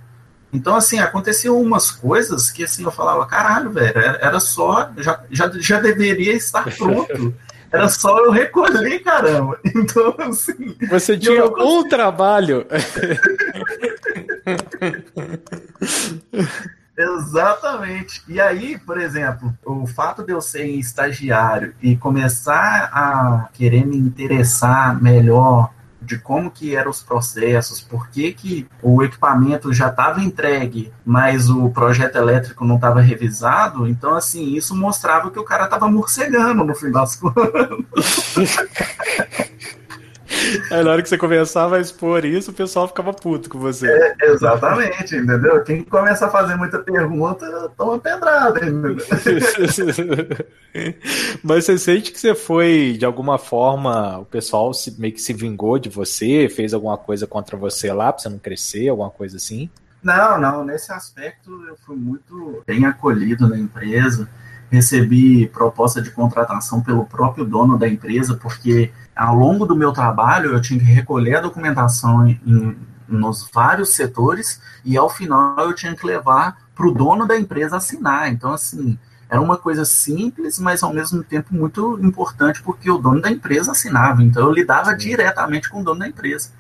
Então, assim, aconteciam umas coisas que, assim, eu falava, caralho, velho, era só, já, já, já deveria estar pronto. Era só eu recolher, caramba. Então, assim...
Você tinha um trabalho.
Exatamente. E aí, por exemplo, o fato de eu ser estagiário e começar a querer me interessar melhor de como que eram os processos, por que, que o equipamento já estava entregue, mas o projeto elétrico não estava revisado, então assim, isso mostrava que o cara estava morcegando no fim das contas.
Aí na hora que você começava a expor isso, o pessoal ficava puto com você.
É, exatamente, entendeu? Quem começa a fazer muita pergunta, toma pedrada?
Mas você sente que você foi, de alguma forma, o pessoal se, meio que se vingou de você, fez alguma coisa contra você lá, pra você não crescer, alguma coisa assim?
Não, não, nesse aspecto eu fui muito bem acolhido na empresa recebi proposta de contratação pelo próprio dono da empresa, porque ao longo do meu trabalho eu tinha que recolher a documentação em, nos vários setores e ao final eu tinha que levar para o dono da empresa assinar. Então, assim, era uma coisa simples, mas ao mesmo tempo muito importante, porque o dono da empresa assinava. Então, eu lidava diretamente com o dono da empresa.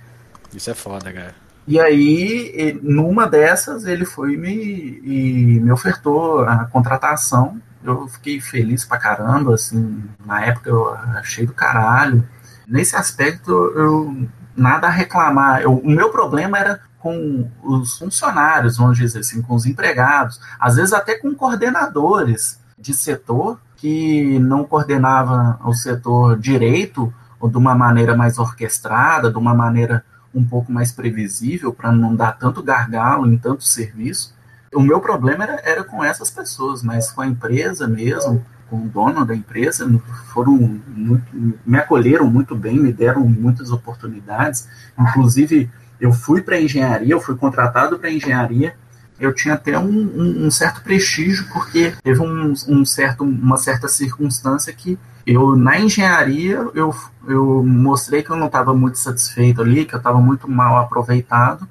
Isso é foda, cara.
E aí, numa dessas, ele foi me, e me ofertou a contratação eu fiquei feliz pra caramba, assim, na época eu achei do caralho. Nesse aspecto, eu nada a reclamar. Eu, o meu problema era com os funcionários, vamos dizer assim, com os empregados, às vezes até com coordenadores de setor que não coordenava o setor direito ou de uma maneira mais orquestrada, de uma maneira um pouco mais previsível para não dar tanto gargalo em tanto serviço. O meu problema era, era com essas pessoas, mas com a empresa mesmo, com o dono da empresa, foram muito, me acolheram muito bem, me deram muitas oportunidades. Inclusive, eu fui para engenharia, eu fui contratado para engenharia. Eu tinha até um, um, um, certo prestígio, porque teve um, um, certo, uma certa circunstância que eu, na engenharia, eu, eu mostrei que eu não estava muito satisfeito ali, que eu estava muito mal aproveitado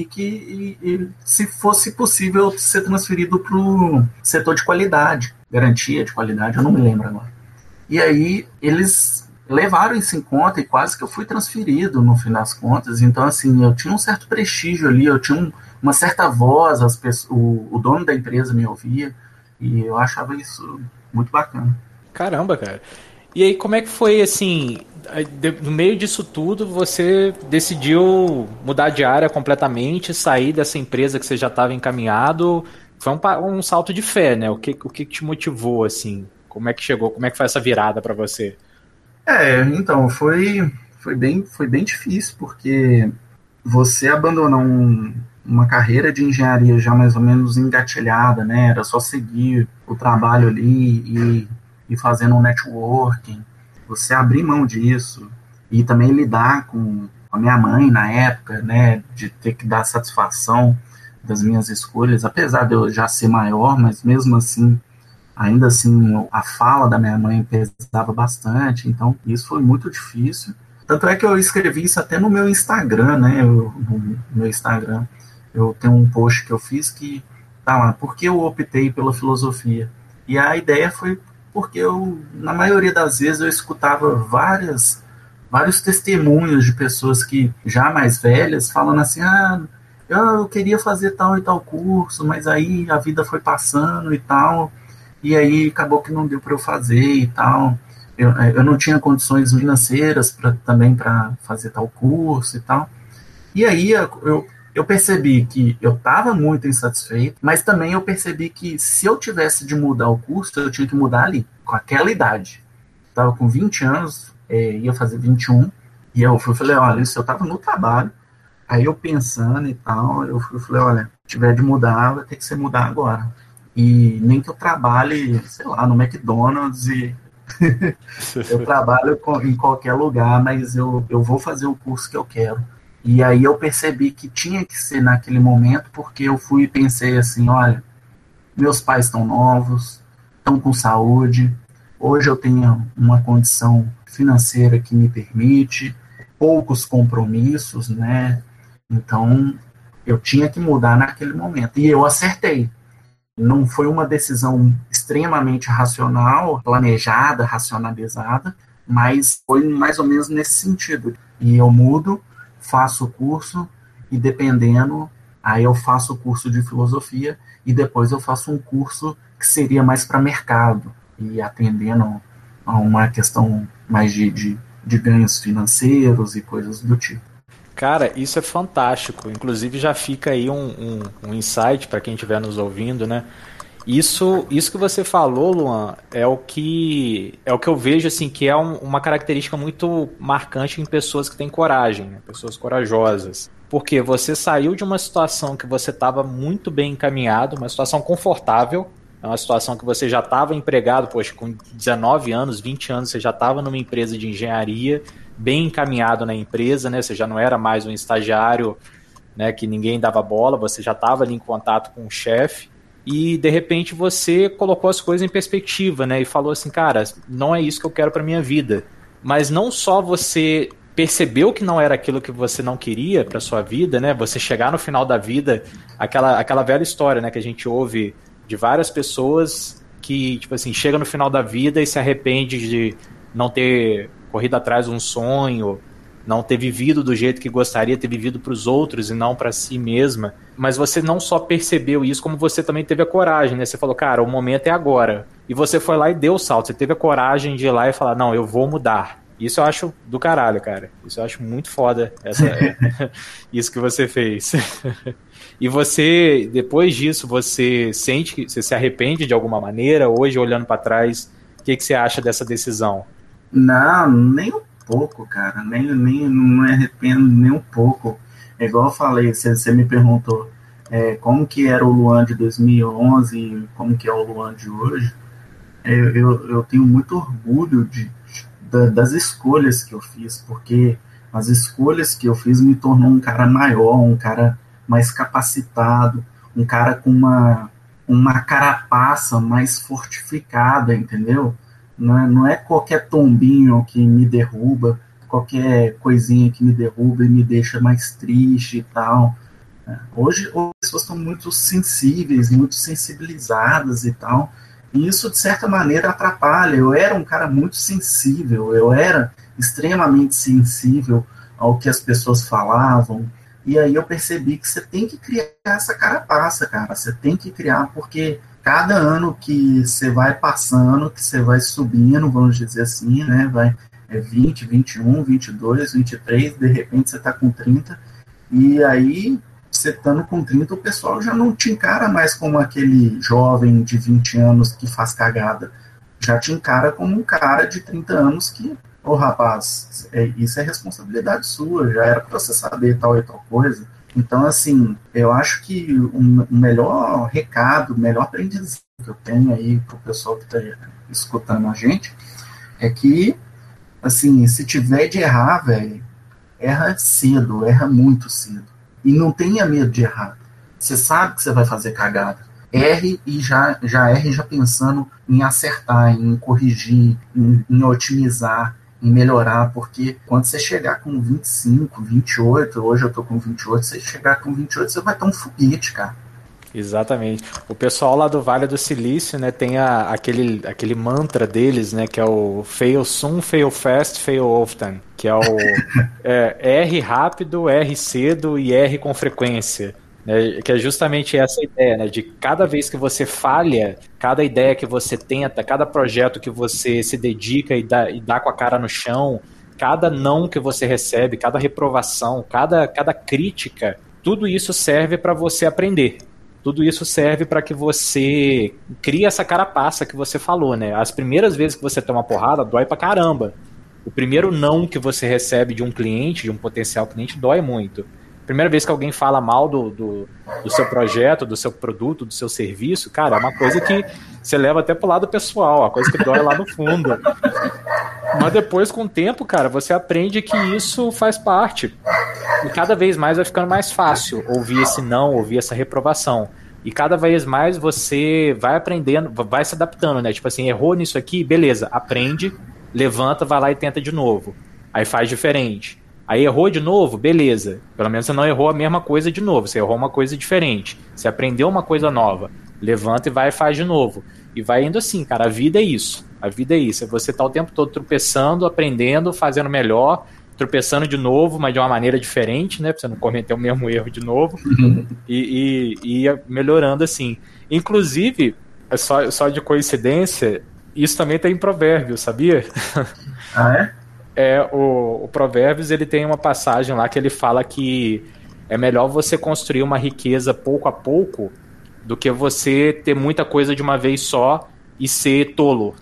e que, e, e, se fosse possível, ser transferido para o setor de qualidade, garantia de qualidade, eu não me lembro agora. E aí eles levaram isso em conta e quase que eu fui transferido no fim das contas. Então, assim, eu tinha um certo prestígio ali, eu tinha um, uma certa voz, as pessoas, o, o dono da empresa me ouvia e eu achava isso muito bacana.
Caramba, cara. E aí, como é que foi assim? No meio disso tudo, você decidiu mudar de área completamente, sair dessa empresa que você já estava encaminhado. Foi um, um, salto de fé, né? O que, o que te motivou, assim? Como é que chegou? Como é que foi essa virada para você?
É, então, foi, foi, bem, foi bem difícil, porque você abandonar um, uma carreira de engenharia já mais ou menos engatilhada, né? Era só seguir o trabalho ali e e fazendo um networking, você abrir mão disso e também lidar com a minha mãe na época, né, de ter que dar satisfação das minhas escolhas, apesar de eu já ser maior, mas mesmo assim, ainda assim, a fala da minha mãe pesava bastante, então isso foi muito difícil. Tanto é que eu escrevi isso até no meu Instagram, né, eu, no meu Instagram, eu tenho um post que eu fiz que tá lá, por que eu optei pela filosofia? E a ideia foi porque eu, na maioria das vezes, eu escutava várias, vários testemunhos de pessoas que já mais velhas falando assim, ah, eu queria fazer tal e tal curso, mas aí a vida foi passando e tal, e aí acabou que não deu para eu fazer e tal. Eu, eu não tinha condições financeiras pra, também para fazer tal curso e tal. E aí eu, eu percebi que eu estava muito insatisfeito, mas também eu percebi que se eu tivesse de mudar o curso, eu tinha que mudar ali, com aquela idade. Estava com 20 anos, é, ia fazer 21, e eu fui, falei, olha, isso eu estava no trabalho, aí eu pensando e tal, eu fui, falei, olha, se tiver de mudar, vai ter que ser mudar agora. e nem que eu trabalhe, sei lá, no McDonald's e eu trabalho em qualquer lugar, mas eu, eu vou fazer o curso que eu quero. E aí eu percebi que tinha que ser naquele momento, porque eu fui e pensei assim, olha, meus pais estão novos, estão com saúde, hoje eu tenho uma condição financeira que me permite, poucos compromissos, né? Então eu tinha que mudar naquele momento. E eu acertei. Não foi uma decisão extremamente racional, planejada, racionalizada, mas foi mais ou menos nesse sentido. E eu mudo, faço o curso e dependendo, aí eu faço o curso de filosofia e depois eu faço um curso que seria mais para mercado e atendendo a uma questão mais de, de, de ganhos financeiros e coisas do tipo.
Cara, isso é fantástico. Inclusive já fica aí um, um, um insight para quem estiver nos ouvindo, né? Isso, isso que você falou, Luan, é o que é o que eu vejo assim que é um, uma característica muito marcante em pessoas que têm coragem, né? pessoas corajosas. Porque você saiu de uma situação que você estava muito bem encaminhado, uma situação confortável, é uma situação que você já estava empregado, poxa, com 19 anos, 20 anos, você já estava numa empresa de engenharia, bem encaminhado na empresa, né? Você já não era mais um estagiário, né, que ninguém dava bola, você já estava ali em contato com o chefe e de repente você colocou as coisas em perspectiva, né, e falou assim, cara, não é isso que eu quero para minha vida. Mas não só você percebeu que não era aquilo que você não queria para sua vida, né? Você chegar no final da vida, aquela aquela velha história, né, que a gente ouve de várias pessoas que, tipo assim, chega no final da vida e se arrepende de não ter corrido atrás de um sonho, não ter vivido do jeito que gostaria, ter vivido para os outros e não para si mesma. Mas você não só percebeu isso, como você também teve a coragem, né? Você falou, cara, o momento é agora. E você foi lá e deu o salto. Você teve a coragem de ir lá e falar, não, eu vou mudar. Isso eu acho do caralho, cara. Isso eu acho muito foda, essa, isso que você fez. e você, depois disso, você sente que você se arrepende de alguma maneira? Hoje, olhando para trás, o que, que você acha dessa decisão?
Não, nem um pouco, cara. Nem, nem não me arrependo nem um pouco. É igual eu falei, você, você me perguntou é, como que era o Luan de 2011 e como que é o Luan de hoje. É, eu, eu tenho muito orgulho de, de, das escolhas que eu fiz, porque as escolhas que eu fiz me tornou um cara maior, um cara mais capacitado, um cara com uma, uma carapaça mais fortificada, entendeu? Não é, não é qualquer tombinho que me derruba, qualquer coisinha que me derruba e me deixa mais triste e tal. É, hoje as pessoas estão muito sensíveis, muito sensibilizadas e tal. E isso, de certa maneira, atrapalha. Eu era um cara muito sensível, eu era extremamente sensível ao que as pessoas falavam. E aí eu percebi que você tem que criar essa carapaça, cara. Você tem que criar, porque cada ano que você vai passando, que você vai subindo, vamos dizer assim, né? Vai é 20, 21, 22, 23, de repente você está com 30, e aí você estando com 30, o pessoal já não te encara mais como aquele jovem de 20 anos que faz cagada. Já te encara como um cara de 30 anos que, ô oh, rapaz, é, isso é responsabilidade sua, já era para você saber tal e tal coisa. Então, assim, eu acho que o melhor recado, o melhor aprendizado que eu tenho aí para o pessoal que está escutando a gente é que, assim, se tiver de errar, velho, erra cedo, erra muito cedo. E não tenha medo de errar. Você sabe que você vai fazer cagada. Erre e já, já erre já pensando em acertar, em corrigir, em, em otimizar em melhorar, porque quando você chegar com 25, 28, hoje eu tô com 28, você chegar com 28, você vai ter um foguete, cara.
Exatamente. O pessoal lá do Vale do Silício, né, tem a, aquele, aquele mantra deles, né, que é o fail soon, fail fast, fail often, que é o é, R rápido, R cedo e R com frequência. Né, que é justamente essa ideia, né, de cada vez que você falha, cada ideia que você tenta, cada projeto que você se dedica e dá, e dá com a cara no chão, cada não que você recebe, cada reprovação, cada, cada crítica, tudo isso serve para você aprender. Tudo isso serve para que você crie essa carapaça que você falou, né? As primeiras vezes que você toma porrada, dói pra caramba. O primeiro não que você recebe de um cliente, de um potencial cliente, dói muito primeira vez que alguém fala mal do, do, do, seu projeto, do seu produto, do seu serviço, cara, é uma coisa que você leva até pro lado pessoal, a coisa que dói lá no fundo. Mas depois, com o tempo, cara, você aprende que isso faz parte. E cada vez mais vai ficando mais fácil ouvir esse não, ouvir essa reprovação. E cada vez mais você vai aprendendo, vai se adaptando, né? Tipo assim, errou nisso aqui, beleza, aprende, levanta, vai lá e tenta de novo. Aí faz diferente. Aí errou de novo, beleza. Pelo menos você não errou a mesma coisa de novo, você errou uma coisa diferente. Você aprendeu uma coisa nova. Levanta e vai e faz de novo. E vai indo assim, cara. A vida é isso. A vida é isso. É você tá o tempo todo tropeçando, aprendendo, fazendo melhor, tropeçando de novo, mas de uma maneira diferente, né? Pra você não cometer o mesmo erro de novo. e, e, e melhorando assim. Inclusive, é só, só de coincidência, isso também tem em Provérbios, sabia?
Ah, é?
É, o, o Provérbios ele tem uma passagem lá que ele fala que é melhor você construir uma riqueza pouco a pouco do que você ter muita coisa de uma vez só e ser tolo.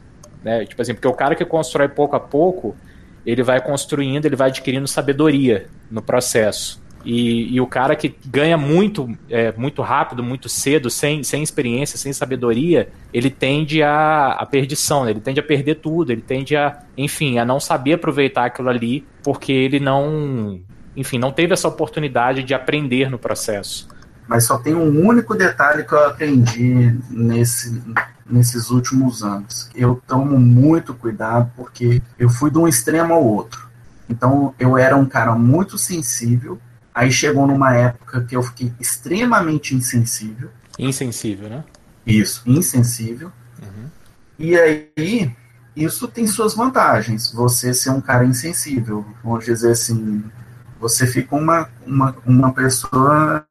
Né? Tipo assim, porque o cara que constrói pouco a pouco, ele vai construindo, ele vai adquirindo sabedoria no processo. E, e o cara que ganha muito, é, muito rápido, muito cedo, sem, sem experiência, sem sabedoria, ele tende a, a perdição, né? ele tende a perder tudo, ele tende a, enfim, a não saber aproveitar aquilo ali, porque ele não, enfim, não teve essa oportunidade de aprender no processo.
Mas só tem um único detalhe que eu aprendi nesse, nesses últimos anos. Eu tomo muito cuidado porque eu fui de um extremo ao outro. Então eu era um cara muito sensível Aí chegou numa época que eu fiquei extremamente insensível.
Insensível, né?
Isso, insensível. Uhum. E aí, isso tem suas vantagens. Você ser um cara insensível, vamos dizer assim, você fica uma, uma, uma pessoa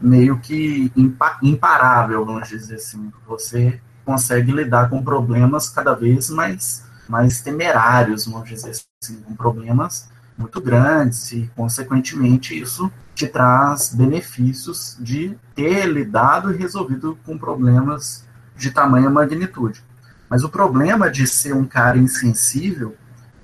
meio que imparável, vamos dizer assim. Você consegue lidar com problemas cada vez mais, mais temerários, vamos dizer assim, com problemas muito grandes e, consequentemente, isso te traz benefícios de ter lidado e resolvido com problemas de tamanha magnitude. Mas o problema de ser um cara insensível,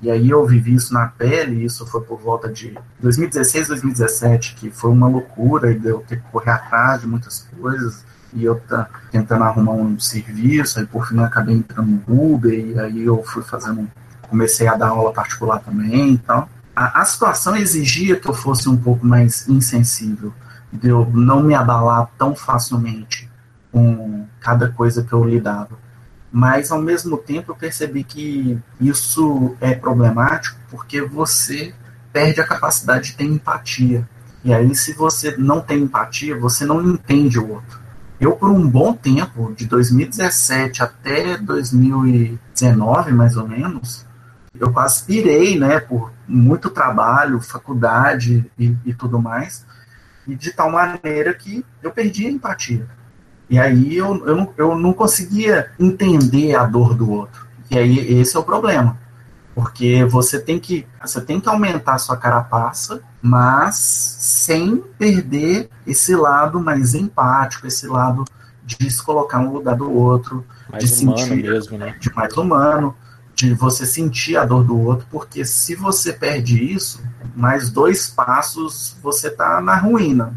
e aí eu vivi isso na pele, isso foi por volta de 2016, 2017, que foi uma loucura, e eu ter que correr atrás de muitas coisas, e eu tá tentando arrumar um serviço, aí por fim eu acabei entrando no Uber, e aí eu fui fazendo, comecei a dar aula particular também e tal a, a situação exigia que eu fosse um pouco mais insensível, de eu não me abalar tão facilmente com cada coisa que eu lidava. Mas, ao mesmo tempo, eu percebi que isso é problemático porque você perde a capacidade de ter empatia. E aí, se você não tem empatia, você não entende o outro. Eu, por um bom tempo, de 2017 até 2019, mais ou menos, eu quase pirei, né, por muito trabalho, faculdade e, e, tudo mais, e de tal maneira que eu perdi a empatia. E aí eu, eu, não, eu não conseguia entender a dor do outro. E aí esse é o problema. Porque você tem que, você tem que aumentar a sua carapaça, mas sem perder esse lado mais empático, esse lado de se colocar no lugar do outro,
mais
de sentir,
mesmo, né?
de mais humano de você sentir a dor do outro, porque se você perde isso, mais dois passos você está na ruína.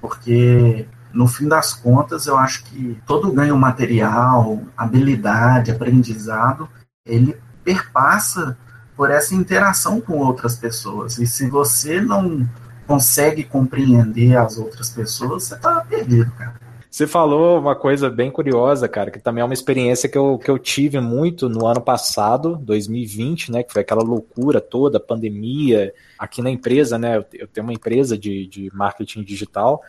Porque no fim das contas, eu acho que todo ganho material, habilidade, aprendizado, ele perpassa por essa interação com outras pessoas. E se você não consegue compreender as outras pessoas, você está perdido, cara.
Você falou uma coisa bem curiosa, cara, que também é uma experiência que eu, que eu tive muito no ano passado, 2020, né? Que foi aquela loucura toda, pandemia. Aqui na empresa, né? Eu tenho uma empresa de, de marketing digital.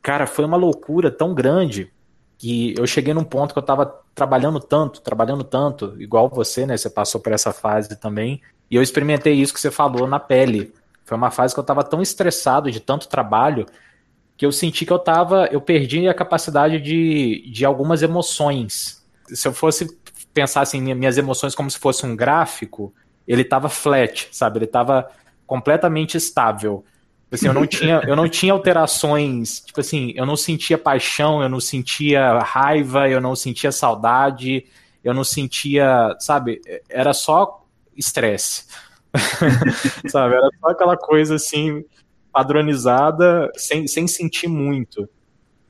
Cara, foi uma loucura tão grande que eu cheguei num ponto que eu estava trabalhando tanto, trabalhando tanto, igual você, né? Você passou por essa fase também. E eu experimentei isso que você falou na pele. Foi uma fase que eu estava tão estressado de tanto trabalho que eu senti que eu tava, eu perdi a capacidade de, de algumas emoções. Se eu fosse pensar assim, minhas emoções como se fosse um gráfico, ele estava flat, sabe? Ele estava completamente estável. Assim, eu não tinha, eu não tinha alterações, tipo assim, eu não sentia paixão, eu não sentia raiva, eu não sentia saudade, eu não sentia, sabe? Era só estresse. sabe? Era só aquela coisa assim, padronizada sem, sem sentir muito.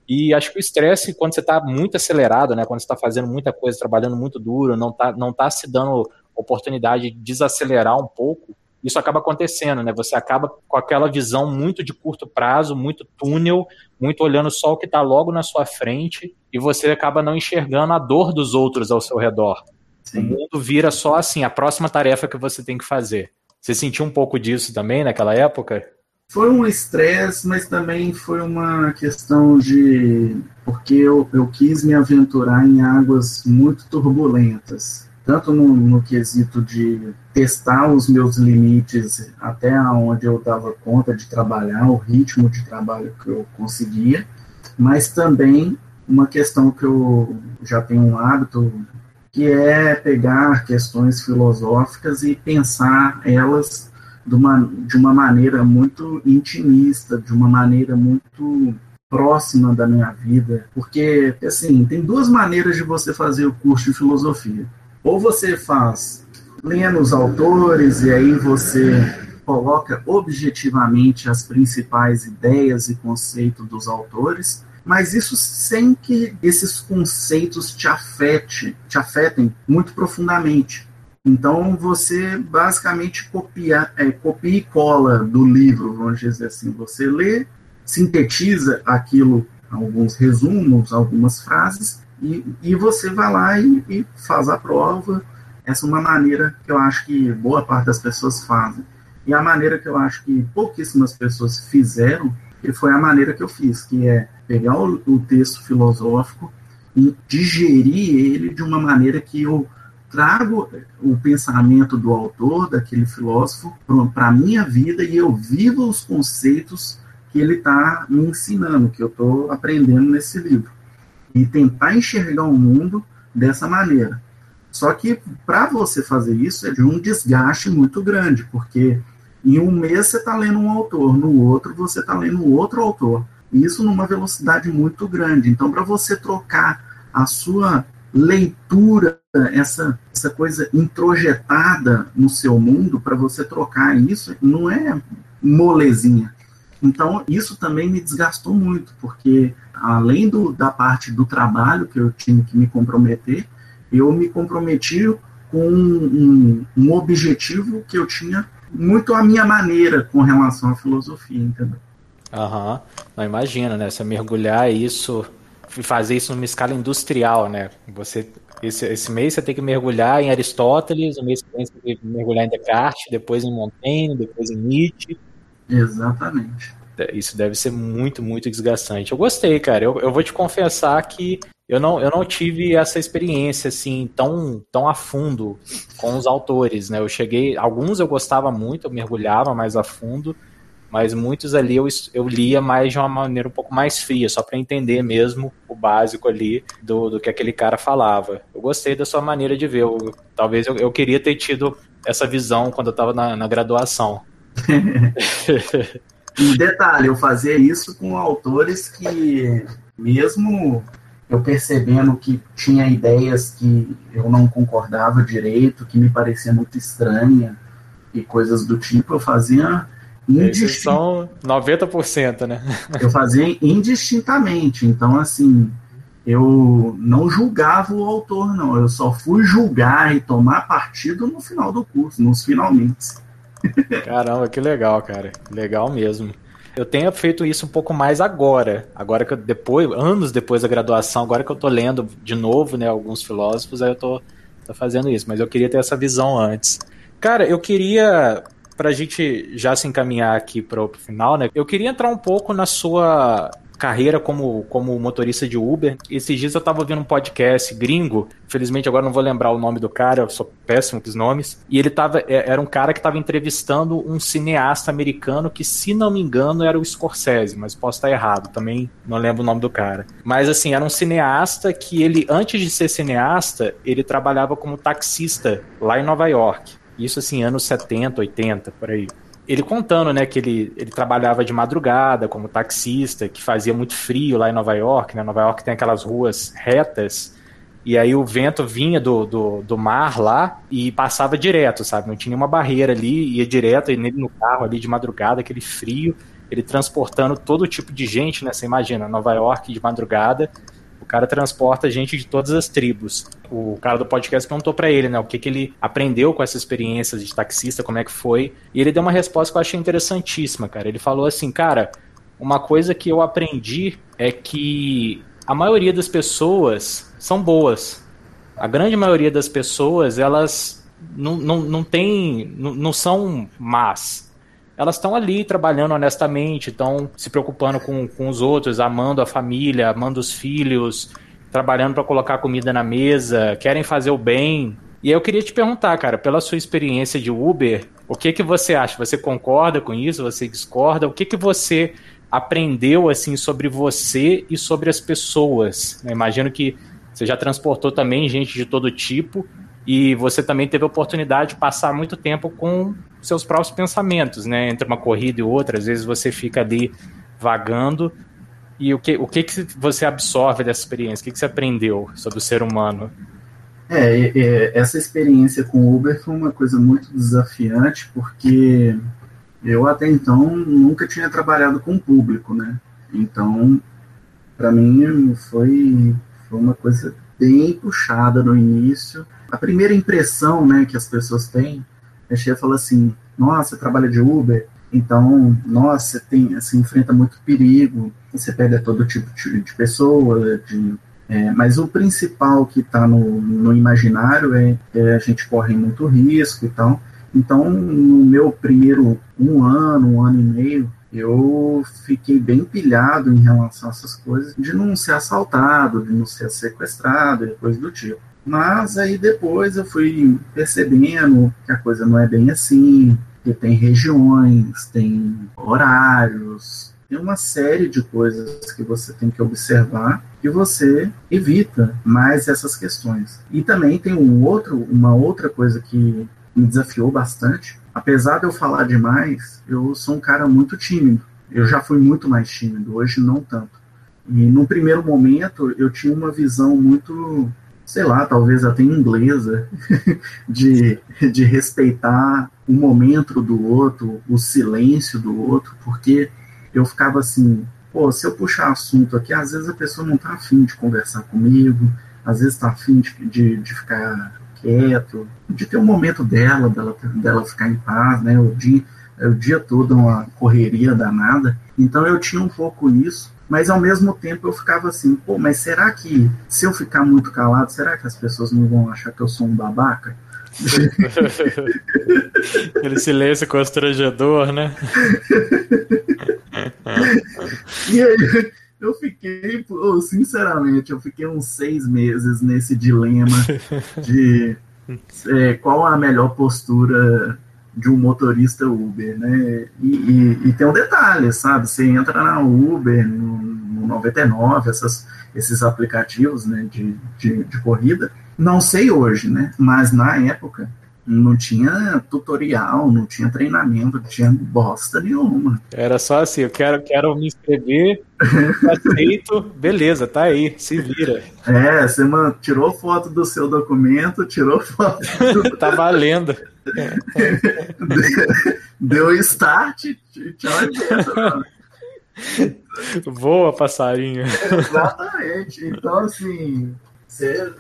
E acho que o estresse, quando você está muito acelerado, né, quando você está fazendo muita coisa, trabalhando muito duro, não está não tá se dando oportunidade de desacelerar um pouco, isso acaba acontecendo, né? Você acaba com aquela visão muito de curto prazo, muito túnel, muito olhando só o que está logo na sua frente, e você acaba não enxergando a dor dos outros ao seu redor. Sim. O mundo vira só assim, a próxima tarefa que você tem que fazer. Você sentiu um pouco disso também naquela época?
Foi um estresse, mas também foi uma questão de. porque eu, eu quis me aventurar em águas muito turbulentas. Tanto no, no quesito de testar os meus limites até onde eu dava conta de trabalhar, o ritmo de trabalho que eu conseguia, mas também uma questão que eu já tenho um hábito, que é pegar questões filosóficas e pensar elas de uma, de uma maneira muito intimista, de uma maneira muito próxima da minha vida, porque assim, tem duas maneiras de você fazer o curso de filosofia. Ou você faz lendo os autores e aí você coloca objetivamente as principais ideias e conceitos dos autores, mas isso sem que esses conceitos te afete, te afetem muito profundamente. Então você basicamente copia, é, copia e cola do livro, vamos dizer assim. Você lê, sintetiza aquilo, alguns resumos, algumas frases, e, e você vai lá e, e faz a prova. Essa é uma maneira que eu acho que boa parte das pessoas fazem. E a maneira que eu acho que pouquíssimas pessoas fizeram, que foi a maneira que eu fiz, que é pegar o, o texto filosófico e digerir ele de uma maneira que eu trago o pensamento do autor, daquele filósofo, para a minha vida e eu vivo os conceitos que ele está me ensinando, que eu estou aprendendo nesse livro. E tentar enxergar o mundo dessa maneira. Só que para você fazer isso é de um desgaste muito grande, porque em um mês você está lendo um autor, no outro você está lendo outro autor. Isso numa velocidade muito grande. Então, para você trocar a sua leitura, essa, essa coisa introjetada no seu mundo, para você trocar isso, não é molezinha. Então, isso também me desgastou muito, porque além do, da parte do trabalho que eu tinha que me comprometer, eu me comprometi com um, um, um objetivo que eu tinha muito à minha maneira com relação à filosofia, entendeu?
Aham, uhum. imagina, né? Você mergulhar isso fazer isso numa escala industrial, né? Você esse, esse mês você tem que mergulhar em Aristóteles, o mês que vem você tem que mergulhar em Descartes, depois em Montaigne, depois em Nietzsche.
Exatamente.
É, isso deve ser muito, muito desgastante. Eu gostei, cara. Eu, eu vou te confessar que eu não, eu não tive essa experiência assim tão, tão a fundo com os autores, né? Eu cheguei, alguns eu gostava muito, eu mergulhava mais a fundo mas muitos ali eu, eu lia mais de uma maneira um pouco mais fria, só para entender mesmo o básico ali do, do que aquele cara falava. Eu gostei da sua maneira de ver, eu, talvez eu, eu queria ter tido essa visão quando eu estava na, na graduação.
e detalhe, eu fazia isso com autores que, mesmo eu percebendo que tinha ideias que eu não concordava direito, que me parecia muito estranha e coisas do tipo, eu fazia
Indistint... são 90%, né?
eu fazia indistintamente. Então, assim, eu não julgava o autor, não. Eu só fui julgar e tomar partido no final do curso, nos finalmente.
Caramba, que legal, cara. Legal mesmo. Eu tenho feito isso um pouco mais agora. Agora que eu, depois, anos depois da graduação, agora que eu tô lendo de novo, né, alguns filósofos, aí eu tô, tô fazendo isso. Mas eu queria ter essa visão antes. Cara, eu queria para a gente já se encaminhar aqui para o final, né? Eu queria entrar um pouco na sua carreira como, como motorista de Uber. Esses dias eu estava ouvindo um podcast gringo, infelizmente agora não vou lembrar o nome do cara, eu sou péssimo com os nomes, e ele tava, é, era um cara que estava entrevistando um cineasta americano que, se não me engano, era o Scorsese, mas posso estar errado, também não lembro o nome do cara. Mas assim, era um cineasta que ele, antes de ser cineasta, ele trabalhava como taxista lá em Nova York. Isso assim, anos 70, 80, por aí. Ele contando, né, que ele, ele trabalhava de madrugada como taxista, que fazia muito frio lá em Nova York, né? Nova York tem aquelas ruas retas, e aí o vento vinha do, do, do mar lá e passava direto, sabe? Não tinha nenhuma barreira ali, ia direto, e nele no carro ali de madrugada, aquele frio. ele transportando todo tipo de gente, né? Você imagina, Nova York de madrugada, o cara transporta gente de todas as tribos. O cara do podcast perguntou para ele, né, o que, que ele aprendeu com essa experiência de taxista, como é que foi. E ele deu uma resposta que eu achei interessantíssima, cara. Ele falou assim, cara, uma coisa que eu aprendi é que a maioria das pessoas são boas. A grande maioria das pessoas, elas não, não, não tem, não, não são más elas estão ali trabalhando honestamente, estão se preocupando com, com os outros, amando a família, amando os filhos, trabalhando para colocar comida na mesa, querem fazer o bem. E eu queria te perguntar, cara, pela sua experiência de Uber, o que que você acha? Você concorda com isso? Você discorda? O que que você aprendeu assim sobre você e sobre as pessoas? Eu imagino que você já transportou também gente de todo tipo e você também teve a oportunidade de passar muito tempo com seus próprios pensamentos, né? Entre uma corrida e outra, às vezes você fica ali vagando. E o que, o que, que você absorve dessa experiência? O que, que você aprendeu sobre o ser humano?
É, é, essa experiência com o Uber foi uma coisa muito desafiante, porque eu até então nunca tinha trabalhado com público, né? Então, para mim foi, foi uma coisa bem puxada no início a primeira impressão né, que as pessoas têm é cheia fala assim, nossa, você trabalha de Uber, então, nossa, você, tem, você enfrenta muito perigo, você pega todo tipo de, de pessoa, de, é, mas o principal que está no, no imaginário é, é a gente corre muito risco e tal. Então, no meu primeiro um ano, um ano e meio, eu fiquei bem pilhado em relação a essas coisas, de não ser assaltado, de não ser sequestrado e coisa do tipo. Mas aí depois eu fui percebendo que a coisa não é bem assim, que tem regiões, tem horários, tem uma série de coisas que você tem que observar e você evita mais essas questões. E também tem um outro, uma outra coisa que me desafiou bastante. Apesar de eu falar demais, eu sou um cara muito tímido. Eu já fui muito mais tímido, hoje não tanto. E no primeiro momento eu tinha uma visão muito sei lá, talvez até inglesa, de, de respeitar o momento do outro, o silêncio do outro, porque eu ficava assim, pô, se eu puxar assunto aqui, às vezes a pessoa não tá afim de conversar comigo, às vezes tá afim de, de, de ficar quieto, de ter um momento dela, dela, dela ficar em paz, né, o dia, o dia todo uma correria danada, então eu tinha um pouco isso, mas ao mesmo tempo eu ficava assim, pô, mas será que se eu ficar muito calado, será que as pessoas não vão achar que eu sou um babaca?
Aquele silêncio constrangedor, né?
e aí, eu fiquei, pô, sinceramente, eu fiquei uns seis meses nesse dilema de é, qual a melhor postura de um motorista Uber, né? E, e, e, tem um detalhe, sabe? Você entra na Uber, no, no 99, essas, esses aplicativos né, de, de, de corrida. Não sei hoje, né? Mas na época não tinha tutorial, não tinha treinamento, não tinha bosta nenhuma.
Era só assim, eu quero, quero me inscrever, aceito, beleza, tá aí, se vira.
É, você mano, tirou foto do seu documento, tirou foto.
Do... tá valendo.
Deu start, tchau.
Voa, passarinho.
Exatamente. Então, assim, você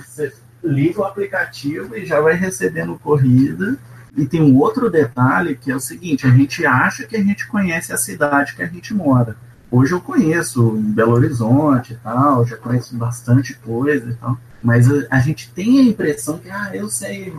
liga o aplicativo e já vai recebendo corrida. E tem um outro detalhe que é o seguinte: a gente acha que a gente conhece a cidade que a gente mora. Hoje eu conheço Belo Horizonte e tal, já conheço bastante coisa e tal. Mas a, a, gente tem a impressão que, ah, eu sei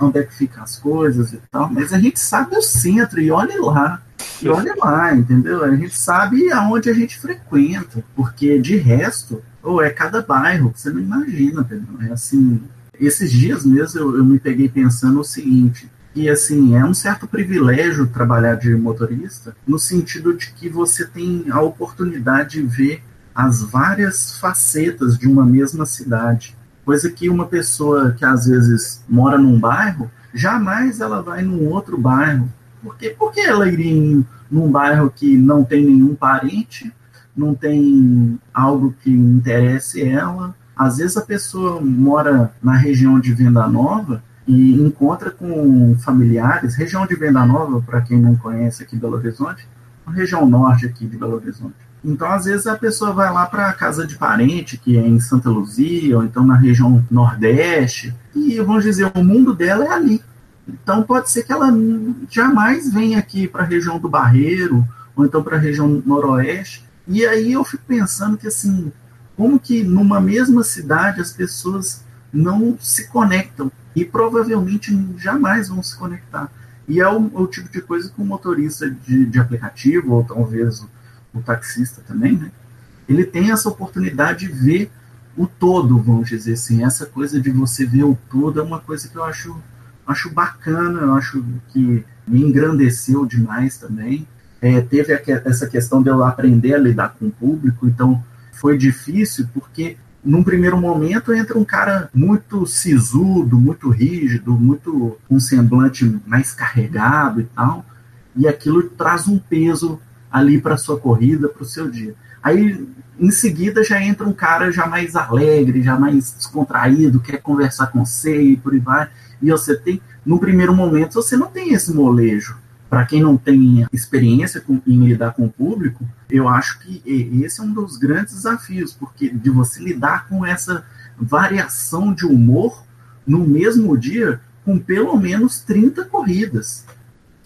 onde é que ficam as coisas e tal, mas a gente sabe o centro e olha lá. E olha lá, entendeu? A gente sabe aonde a gente frequenta, porque de resto, ou é cada bairro, você não imagina, entendeu? É assim, esses dias mesmo eu, eu me peguei pensando o seguinte, que assim, é um certo privilégio trabalhar de motorista, no sentido de que você tem a oportunidade de ver as várias facetas de uma mesma cidade. Coisa que uma pessoa que às vezes mora num bairro, jamais ela vai num outro bairro. Por quê? Porque ela iria em, num bairro que não tem nenhum parente, não tem algo que interesse ela. Às vezes a pessoa mora na região de Venda Nova e encontra com familiares. Região de Venda Nova, para quem não conhece aqui Belo Horizonte, na região norte aqui de Belo Horizonte. Então, às vezes, a pessoa vai lá para a casa de parente, que é em Santa Luzia, ou então na região nordeste, e vamos dizer, o mundo dela é ali. Então, pode ser que ela jamais venha aqui para a região do Barreiro, ou então para a região noroeste. E aí eu fico pensando que, assim, como que numa mesma cidade as pessoas não se conectam e provavelmente jamais vão se conectar. E é o, o tipo de coisa que o motorista de, de aplicativo, ou talvez o, taxista também, né? Ele tem essa oportunidade de ver o todo, vamos dizer assim. Essa coisa de você ver o todo é uma coisa que eu acho, acho bacana, eu acho que me engrandeceu demais também. É, teve essa questão de eu aprender a lidar com o público, então foi difícil porque num primeiro momento entra um cara muito sisudo, muito rígido, muito com um semblante mais carregado e tal, e aquilo traz um peso ali para sua corrida, para o seu dia. Aí em seguida já entra um cara já mais alegre, já mais descontraído, quer conversar com você e por aí vai. E você tem, no primeiro momento, você não tem esse molejo para quem não tem experiência com, em lidar com o público, eu acho que esse é um dos grandes desafios, porque de você lidar com essa variação de humor no mesmo dia com pelo menos 30 corridas.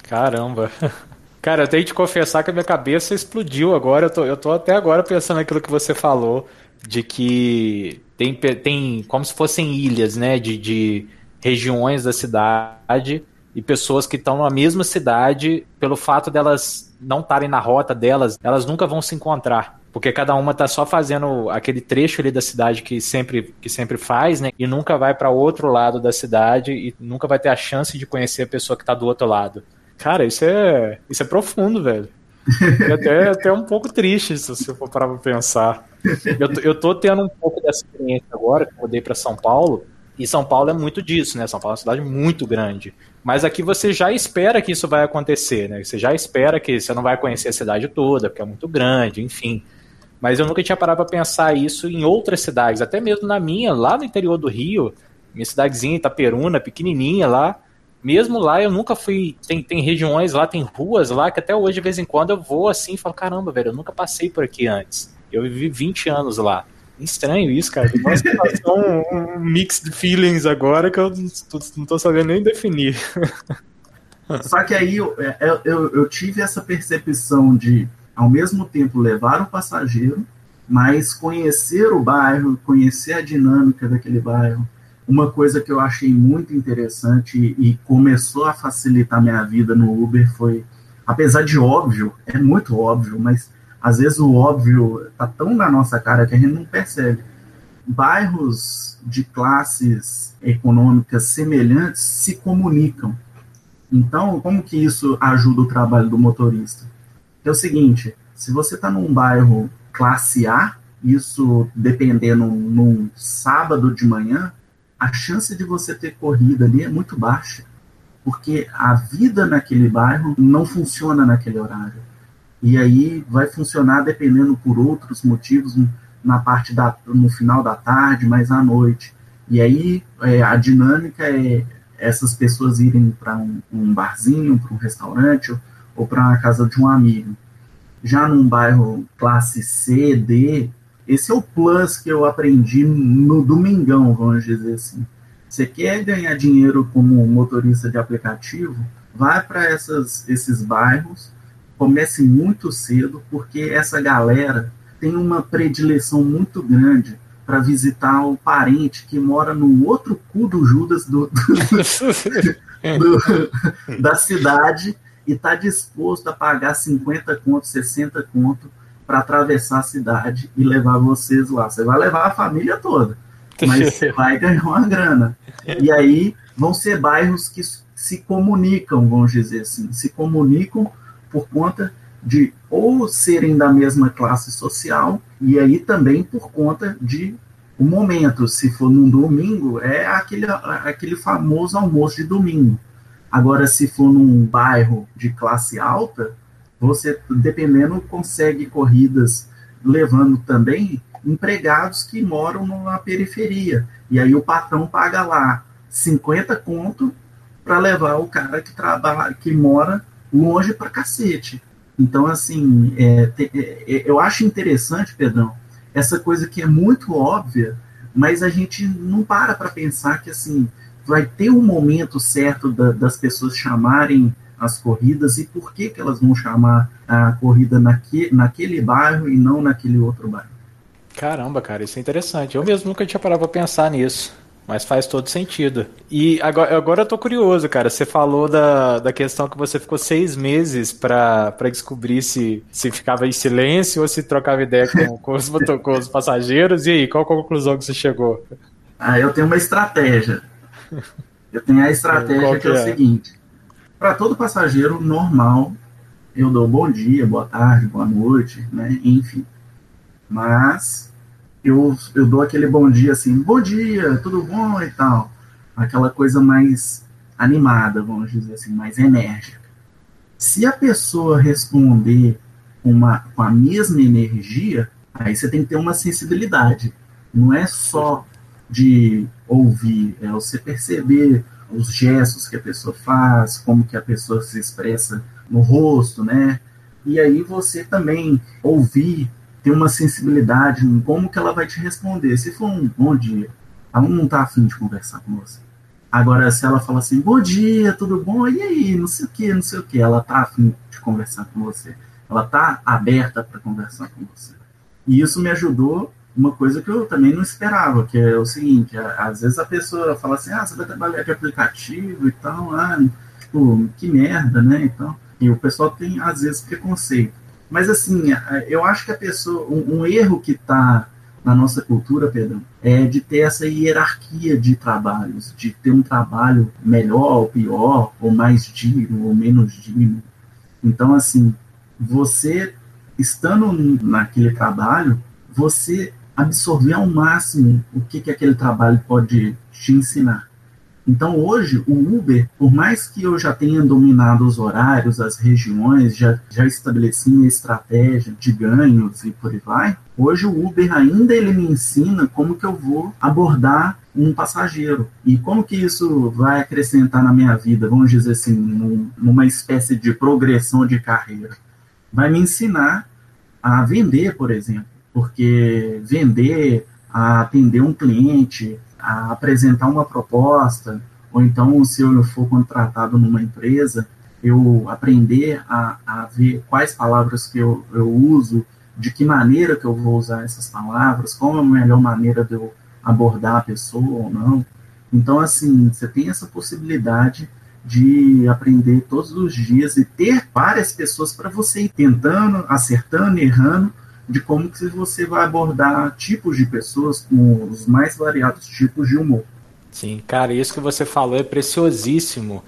Caramba. Cara, eu tenho que te confessar que a minha cabeça explodiu agora. Eu tô, eu tô até agora pensando naquilo que você falou, de que tem, tem como se fossem ilhas, né? De, de regiões da cidade e pessoas que estão na mesma cidade, pelo fato delas não estarem na rota delas, elas nunca vão se encontrar. Porque cada uma está só fazendo aquele trecho ali da cidade que sempre, que sempre faz, né? E nunca vai para outro lado da cidade e nunca vai ter a chance de conhecer a pessoa que está do outro lado. Cara, isso é, isso é profundo, velho. E até, até um pouco triste, se você for parar pra pensar. Eu, eu tô tendo um pouco dessa experiência agora, que eu mudei para São Paulo, e São Paulo é muito disso, né? São Paulo é uma cidade muito grande. Mas aqui você já espera que isso vai acontecer, né? Você já espera que você não vai conhecer a cidade toda, porque é muito grande, enfim. Mas eu nunca tinha parado para pensar isso em outras cidades, até mesmo na minha, lá no interior do Rio, minha cidadezinha Itaperuna, pequenininha lá. Mesmo lá eu nunca fui. Tem, tem regiões lá, tem ruas lá que até hoje de vez em quando eu vou assim e falo: caramba, velho, eu nunca passei por aqui antes. Eu vivi 20 anos lá. Estranho isso, cara. Nossa, um, um mix de feelings agora que eu não tô sabendo nem definir.
Só que aí eu, é, é, eu, eu, tive essa percepção de, ao mesmo tempo, levar o passageiro, mas conhecer o bairro, conhecer a dinâmica daquele bairro. Uma coisa que eu achei muito interessante e, começou a facilitar minha vida no Uber foi, apesar de óbvio, é muito óbvio, mas às vezes o óbvio está tão na nossa cara que a gente não percebe. Bairros de classes econômicas semelhantes se comunicam. Então, como que isso ajuda o trabalho do motorista? É o seguinte, se você está num bairro classe A, isso dependendo num sábado de manhã, a chance de você ter corrida ali é muito baixa, porque a vida naquele bairro não funciona naquele horário e aí vai funcionar dependendo por outros motivos na parte da no final da tarde, mais à noite. E aí é, a dinâmica é essas pessoas irem para um, um, barzinho, para um restaurante ou, ou para a casa de um amigo. Já num bairro classe C, D, esse é o plus que eu aprendi no domingão, vamos dizer assim. Você quer ganhar dinheiro como motorista de aplicativo? Vai para esses bairros comece muito cedo, porque essa galera tem uma predileção muito grande para visitar o parente que mora no outro cu do Judas do, do, do, da cidade e está disposto a pagar 50 conto, 60 conto para atravessar a cidade e levar vocês lá. Você vai levar a família toda, mas você vai ganhar uma grana. E aí vão ser bairros que se comunicam, vamos dizer assim, se comunicam por conta de ou serem da mesma classe social e aí também por conta de o momento, se for num domingo, é aquele, aquele famoso almoço de domingo. Agora, se for num bairro de classe alta, você, dependendo, consegue corridas levando também empregados que moram na periferia. E aí o patrão paga lá 50 conto para levar o cara que trabalha, que mora longe pra cacete. Então, assim, é, te, é, é, eu acho interessante, Pedrão, essa coisa que é muito óbvia, mas a gente não para para pensar que, assim, vai ter um momento certo da, das pessoas chamarem as corridas e por que, que elas vão chamar a corrida naque, naquele bairro e não naquele outro bairro.
Caramba, cara, isso é interessante. Eu mesmo nunca tinha parado para pensar nisso. Mas faz todo sentido. E agora, agora eu tô curioso, cara. Você falou da, da questão que você ficou seis meses para descobrir se, se ficava em silêncio ou se trocava ideia com, com, os, com os passageiros. E aí, qual a conclusão que você chegou?
Ah, eu tenho uma estratégia. Eu tenho a estratégia que, que, é, é o seguinte: para todo passageiro normal, eu dou bom dia, boa tarde, boa noite, né? Enfim. Mas eu, eu dou aquele bom dia assim, bom dia, tudo bom e tal. Aquela coisa mais animada, vamos dizer assim, mais enérgica. Se a pessoa responder uma, com a mesma energia, aí você tem que ter uma sensibilidade. Não é só de ouvir, é você perceber os gestos que a pessoa faz, como que a pessoa se expressa no rosto, né? E aí você também ouvir ter uma sensibilidade em como que ela vai te responder. Se for um bom dia, ela não tá afim de conversar com você. Agora, se ela fala assim, bom dia, tudo bom? E aí, não sei o que, não sei o que, ela tá afim de conversar com você. Ela tá aberta para conversar com você. E isso me ajudou uma coisa que eu também não esperava, que é o seguinte, às vezes a pessoa fala assim, ah, você vai trabalhar de aplicativo e tal, ah, tipo, que merda, né, então, e o pessoal tem, às vezes, preconceito. Mas assim, eu acho que a pessoa, um, um erro que está na nossa cultura, Pedro, é de ter essa hierarquia de trabalhos, de ter um trabalho melhor ou pior, ou mais digno ou menos digno. Então, assim, você estando naquele trabalho, você absorver ao máximo o que, que aquele trabalho pode te ensinar. Então hoje o Uber, por mais que eu já tenha dominado os horários, as regiões, já, já estabeleci minha estratégia de ganhos e por aí vai, hoje o Uber ainda ele me ensina como que eu vou abordar um passageiro e como que isso vai acrescentar na minha vida, vamos dizer assim, num, numa espécie de progressão de carreira. Vai me ensinar a vender, por exemplo, porque vender, atender um cliente, apresentar uma proposta, ou então, se eu for contratado numa empresa, eu aprender a, a ver quais palavras que eu, eu uso, de que maneira que eu vou usar essas palavras, qual é a melhor maneira de eu abordar a pessoa ou não. Então, assim, você tem essa possibilidade de aprender todos os dias e ter várias pessoas para você ir tentando, acertando, errando, de como que você vai abordar tipos de pessoas com os mais variados tipos de humor.
Sim, cara, isso que você falou é preciosíssimo,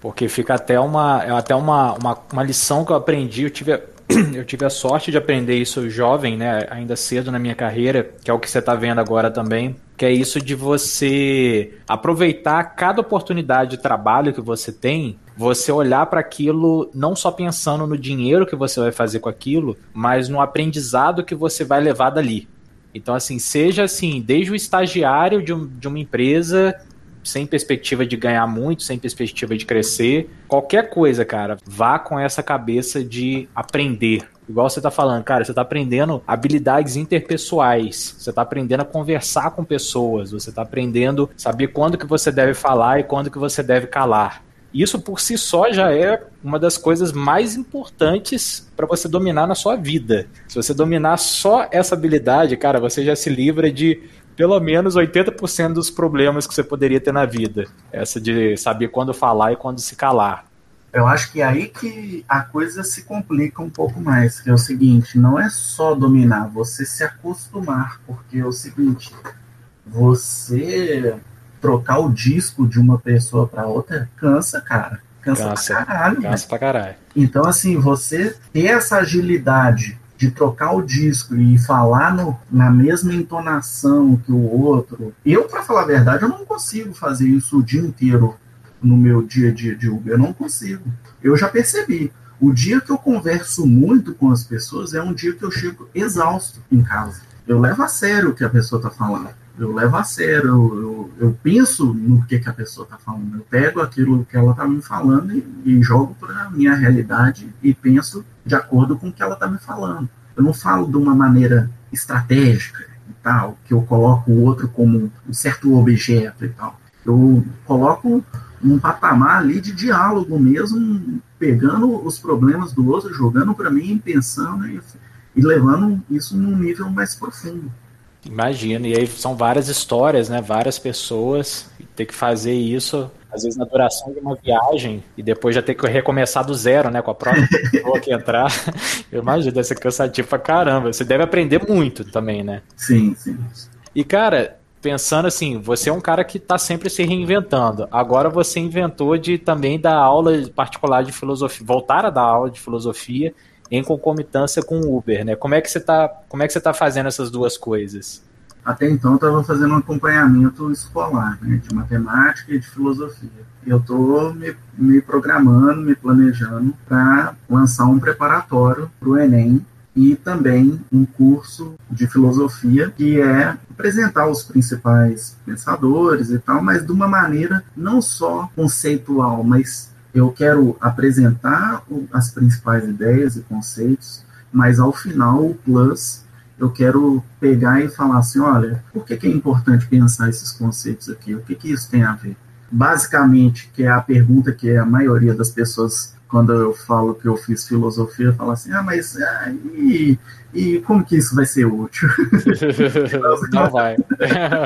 porque fica até uma, é até uma, uma, uma lição que eu aprendi, eu tive, eu tive a sorte de aprender isso jovem, né, ainda cedo na minha carreira, que é o que você está vendo agora também, que é isso de você aproveitar cada oportunidade de trabalho que você tem você olhar para aquilo não só pensando no dinheiro que você vai fazer com aquilo, mas no aprendizado que você vai levar dali. Então, assim, seja assim, desde o estagiário de, um, de uma empresa, sem perspectiva de ganhar muito, sem perspectiva de crescer, qualquer coisa, cara, vá com essa cabeça de aprender. Igual você tá falando, cara, você tá aprendendo habilidades interpessoais, você tá aprendendo a conversar com pessoas, você tá aprendendo saber quando que você deve falar e quando que você deve calar. Isso por si só já é uma das coisas mais importantes para você dominar na sua vida. Se você dominar só essa habilidade, cara, você já se livra de pelo menos 80% dos problemas que você poderia ter na vida. Essa de saber quando falar e quando se calar.
Eu acho que é aí que a coisa se complica um pouco mais, que é o seguinte, não é só dominar, você se acostumar, porque é o seguinte, você trocar o disco de uma pessoa para outra cansa, cara. Cansa, cansa pra caralho.
Cansa né? pra caralho.
Então, assim, você ter essa agilidade de trocar o disco e falar no, na mesma entonação que o outro. Eu, para falar a verdade, eu não consigo fazer isso o dia inteiro no meu dia a dia de Uber. Eu não consigo. Eu já percebi. O dia que eu converso muito com as pessoas é um dia que eu chego exausto em casa. Eu levo a sério o que a pessoa está falando. Eu levo a sério, eu, eu, eu penso no que, que a pessoa está falando. Eu pego aquilo que ela está me falando e, e jogo para a minha realidade e penso de acordo com o que ela está me falando. Eu não falo de uma maneira estratégica e tal, que eu coloco o outro como um certo objeto e tal. Eu coloco um patamar ali de diálogo mesmo, pegando os problemas do outro, jogando para mim, pensando e, e levando isso num nível mais profundo.
Imagina, e aí são várias histórias, né? Várias pessoas, ter que fazer isso, às vezes na duração de uma viagem, e depois já ter que recomeçar do zero, né? Com a própria pessoa que entrar. Eu imagino, deve ser cansativo pra caramba. Você deve aprender muito também, né?
Sim, sim.
E, cara, pensando assim, você é um cara que está sempre se reinventando. Agora você inventou de também dar aula particular de filosofia, voltar a dar aula de filosofia em concomitância com o Uber, né? Como é que você está, como é que você tá fazendo essas duas coisas?
Até então eu estava fazendo um acompanhamento escolar, né, de matemática e de filosofia. Eu estou me, me programando, me planejando para lançar um preparatório para o Enem e também um curso de filosofia que é apresentar os principais pensadores e tal, mas de uma maneira não só conceitual, mas eu quero apresentar as principais ideias e conceitos, mas ao final o plus eu quero pegar e falar assim, olha, por que, que é importante pensar esses conceitos aqui? O que, que isso tem a ver? Basicamente, que é a pergunta que a maioria das pessoas quando eu falo que eu fiz filosofia, fala assim, ah, mas ah, e, e como que isso vai ser útil?
Não vai.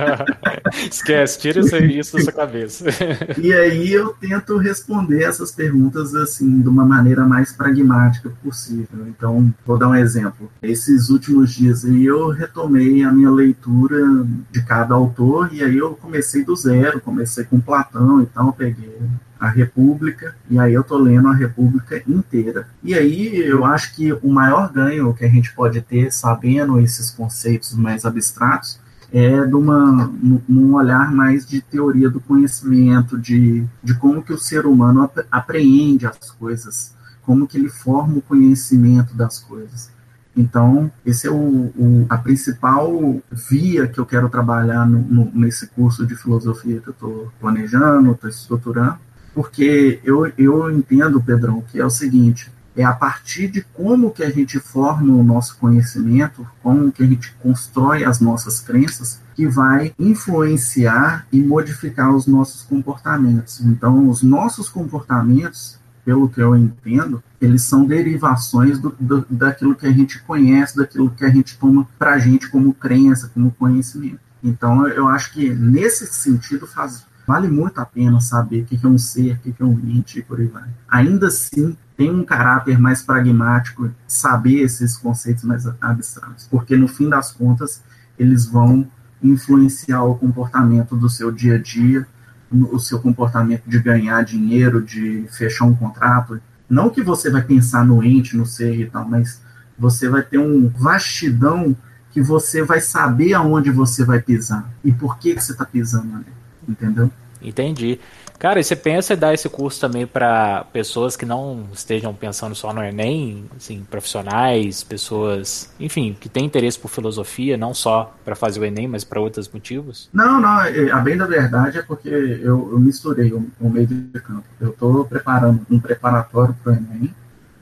Esquece, tira isso, da sua cabeça.
e aí eu tento responder essas perguntas assim, de uma maneira mais pragmática possível. Então, vou dar um exemplo. Esses últimos dias aí eu retomei a minha leitura de cada autor e aí eu comecei do zero, comecei com Platão e tal, peguei a República, e aí eu tô lendo a República inteira. E aí eu acho que o maior ganho que a gente pode ter sabendo esses conceitos mais abstratos é de uma, um olhar mais de teoria do conhecimento, de, de como que o ser humano apreende as coisas, como que ele forma o conhecimento das coisas. Então, esse é o, o, a principal via que eu quero trabalhar no, no, nesse curso de filosofia que eu estou planejando, estou estruturando, porque eu, eu entendo, Pedrão, que é o seguinte, é a partir de como que a gente forma o nosso conhecimento, como que a gente constrói as nossas crenças, que vai influenciar e modificar os nossos comportamentos. Então, os nossos comportamentos, pelo que eu entendo, eles são derivações do, do, daquilo que a gente conhece, daquilo que a gente toma para a gente como crença, como conhecimento. Então, eu acho que nesse sentido faz Vale muito a pena saber o que é um ser, o que é um ente e por aí vai. Ainda assim, tem um caráter mais pragmático saber esses conceitos mais abstratos, porque no fim das contas, eles vão influenciar o comportamento do seu dia a dia, o seu comportamento de ganhar dinheiro, de fechar um contrato. Não que você vai pensar no ente, no ser e tal, mas você vai ter um vastidão que você vai saber aonde você vai pisar e por que, que você está pisando ali entendeu?
Entendi. Cara, e você pensa em dar esse curso também para pessoas que não estejam pensando só no Enem, assim, profissionais, pessoas, enfim, que têm interesse por filosofia, não só para fazer o Enem, mas para outros motivos?
Não, não, é, a bem da verdade é porque eu, eu misturei o, o meio de campo. Eu estou preparando um preparatório para o Enem,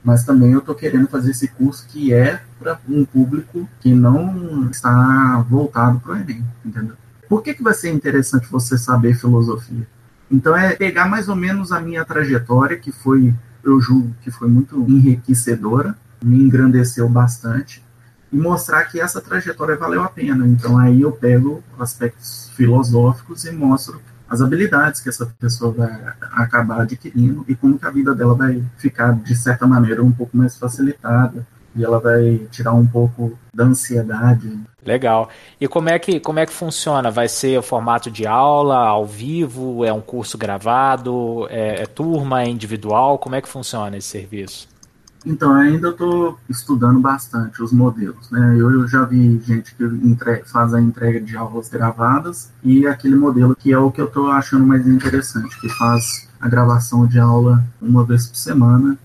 mas também eu estou querendo fazer esse curso que é para um público que não está voltado para o Enem, entendeu? Por que, que vai ser interessante você saber filosofia? Então é pegar mais ou menos a minha trajetória, que foi, eu julgo que foi muito enriquecedora, me engrandeceu bastante, e mostrar que essa trajetória valeu a pena. Então aí eu pego aspectos filosóficos e mostro as habilidades que essa pessoa vai acabar adquirindo e como que a vida dela vai ficar, de certa maneira, um pouco mais facilitada, e ela vai tirar um pouco da ansiedade.
Legal. E como é que como é que funciona? Vai ser o formato de aula, ao vivo? É um curso gravado? É, é turma? É individual? Como é que funciona esse serviço?
Então, ainda estou estudando bastante os modelos. Né? Eu, eu já vi gente que entre, faz a entrega de aulas gravadas e aquele modelo que é o que eu estou achando mais interessante, que faz a gravação de aula uma vez por semana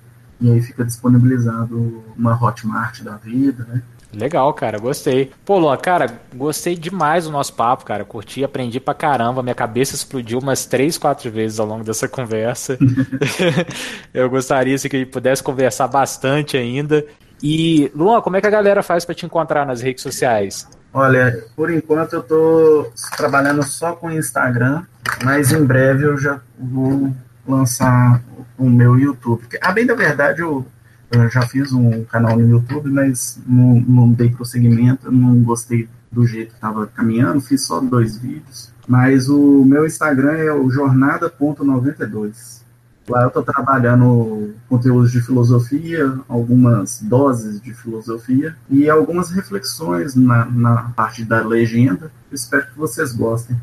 e aí fica disponibilizado uma Hotmart da vida, né?
Legal, cara, gostei. Pô, Luan, cara, gostei demais do nosso papo, cara. Curti, aprendi pra caramba. Minha cabeça explodiu umas três, quatro vezes ao longo dessa conversa. Eu gostaria assim, que pudesse conversar bastante ainda. E, Luan, como é que a galera faz para te encontrar nas redes sociais?
Olha, por enquanto eu tô trabalhando só com Instagram, mas em breve eu já vou lançar o meu YouTube. A bem da verdade, eu eu já fiz um canal no YouTube, mas não, não dei prosseguimento, não gostei do jeito que estava caminhando, fiz só dois vídeos. Mas o meu Instagram é o jornada.92. Lá eu estou trabalhando conteúdos de filosofia, algumas doses de filosofia e algumas reflexões na, na parte da legenda. Espero que vocês gostem.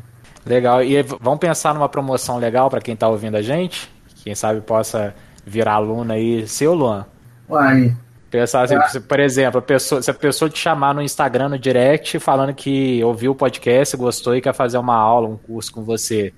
Legal. E vamos pensar numa promoção legal para quem está ouvindo a gente? Quem sabe possa virar aluno aí, seu Luan.
Uai.
Pensar assim, ah. por exemplo, a pessoa, se a pessoa te chamar no Instagram, no direct, falando que ouviu o podcast, gostou e quer fazer uma aula, um curso com você,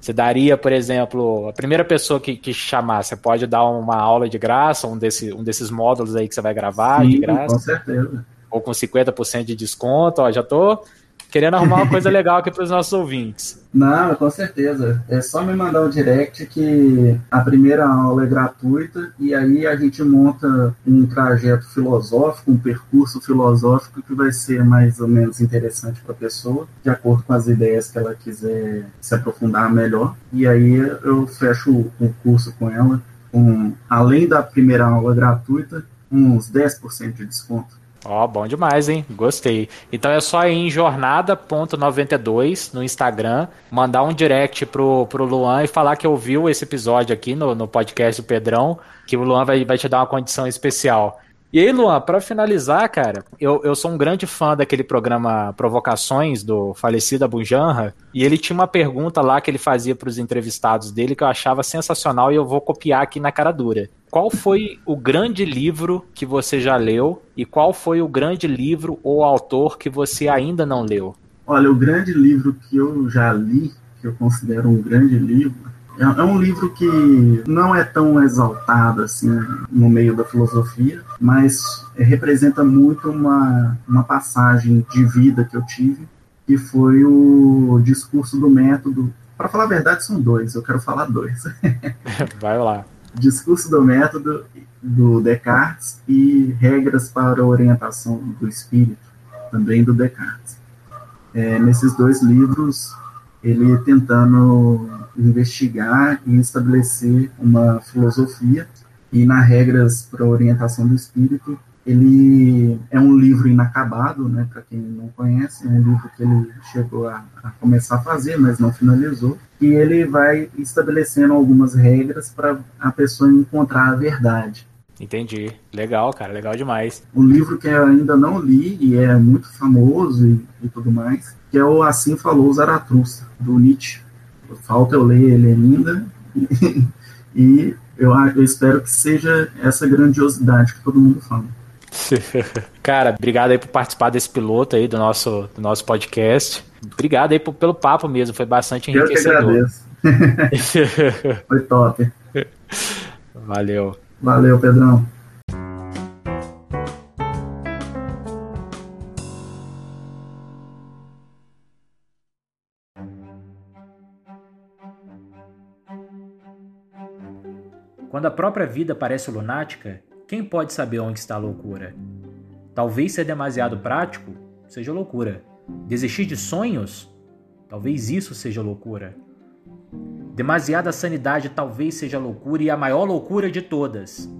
você daria, por exemplo, a primeira pessoa que, que chamar, você pode dar uma aula de graça, um, desse, um desses módulos aí que você vai gravar
Sim,
de graça?
Com certeza.
Ou com 50% de desconto, ó, já tô querendo arrumar uma coisa legal aqui para os nossos ouvintes.
Não, com certeza. É só me mandar um direct que a primeira aula é gratuita e aí a gente monta um trajeto filosófico, um percurso filosófico que vai ser mais ou menos interessante para a pessoa, de acordo com as ideias que ela quiser se aprofundar melhor. E aí eu fecho o curso com ela, com, além da primeira aula gratuita, uns 10% de desconto.
Ó, oh, bom demais, hein? Gostei. Então é só ir em jornada.92 no Instagram, mandar um direct pro, pro Luan e falar que ouviu esse episódio aqui no, no podcast do Pedrão, que o Luan vai, vai te dar uma condição especial. E aí, Luan, para finalizar, cara, eu, eu sou um grande fã daquele programa Provocações do falecido Abunjanra, e ele tinha uma pergunta lá que ele fazia para os entrevistados dele que eu achava sensacional e eu vou copiar aqui na cara dura. Qual foi o grande livro que você já leu e qual foi o grande livro ou autor que você ainda não leu?
Olha, o grande livro que eu já li, que eu considero um grande livro, é um livro que não é tão exaltado assim no meio da filosofia, mas representa muito uma, uma passagem de vida que eu tive, que foi o discurso do método. Para falar a verdade, são dois, eu quero falar dois.
Vai lá.
Discurso do método do Descartes e Regras para a Orientação do Espírito, também do Descartes. É, nesses dois livros, ele tentando investigar e estabelecer uma filosofia e na regras para orientação do espírito ele é um livro inacabado, né, para quem não conhece, é um livro que ele chegou a, a, começar a fazer, mas não finalizou, e ele vai estabelecendo algumas regras para a pessoa encontrar a verdade.
Entendi. Legal, cara, legal demais.
Um livro que eu ainda não li e é muito famoso e, e tudo mais, que é o Assim Falou Zaratustra, do Nietzsche. Falta eu ler ele ainda. e eu, eu espero que seja essa grandiosidade que todo mundo fala.
Cara, obrigado aí por participar desse piloto aí do nosso, do nosso podcast. Obrigado aí por, pelo papo mesmo, foi bastante enriquecedor.
Eu que agradeço. foi top.
Valeu.
Valeu, Pedrão.
Quando a própria vida parece lunática, quem pode saber onde está a loucura? Talvez ser demasiado prático seja loucura. Desistir de sonhos? Talvez isso seja loucura. Demasiada sanidade talvez seja loucura e a maior loucura de todas.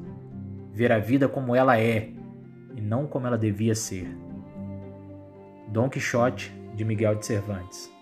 Ver a vida como ela é e não como ela devia ser. Dom Quixote de Miguel de Cervantes.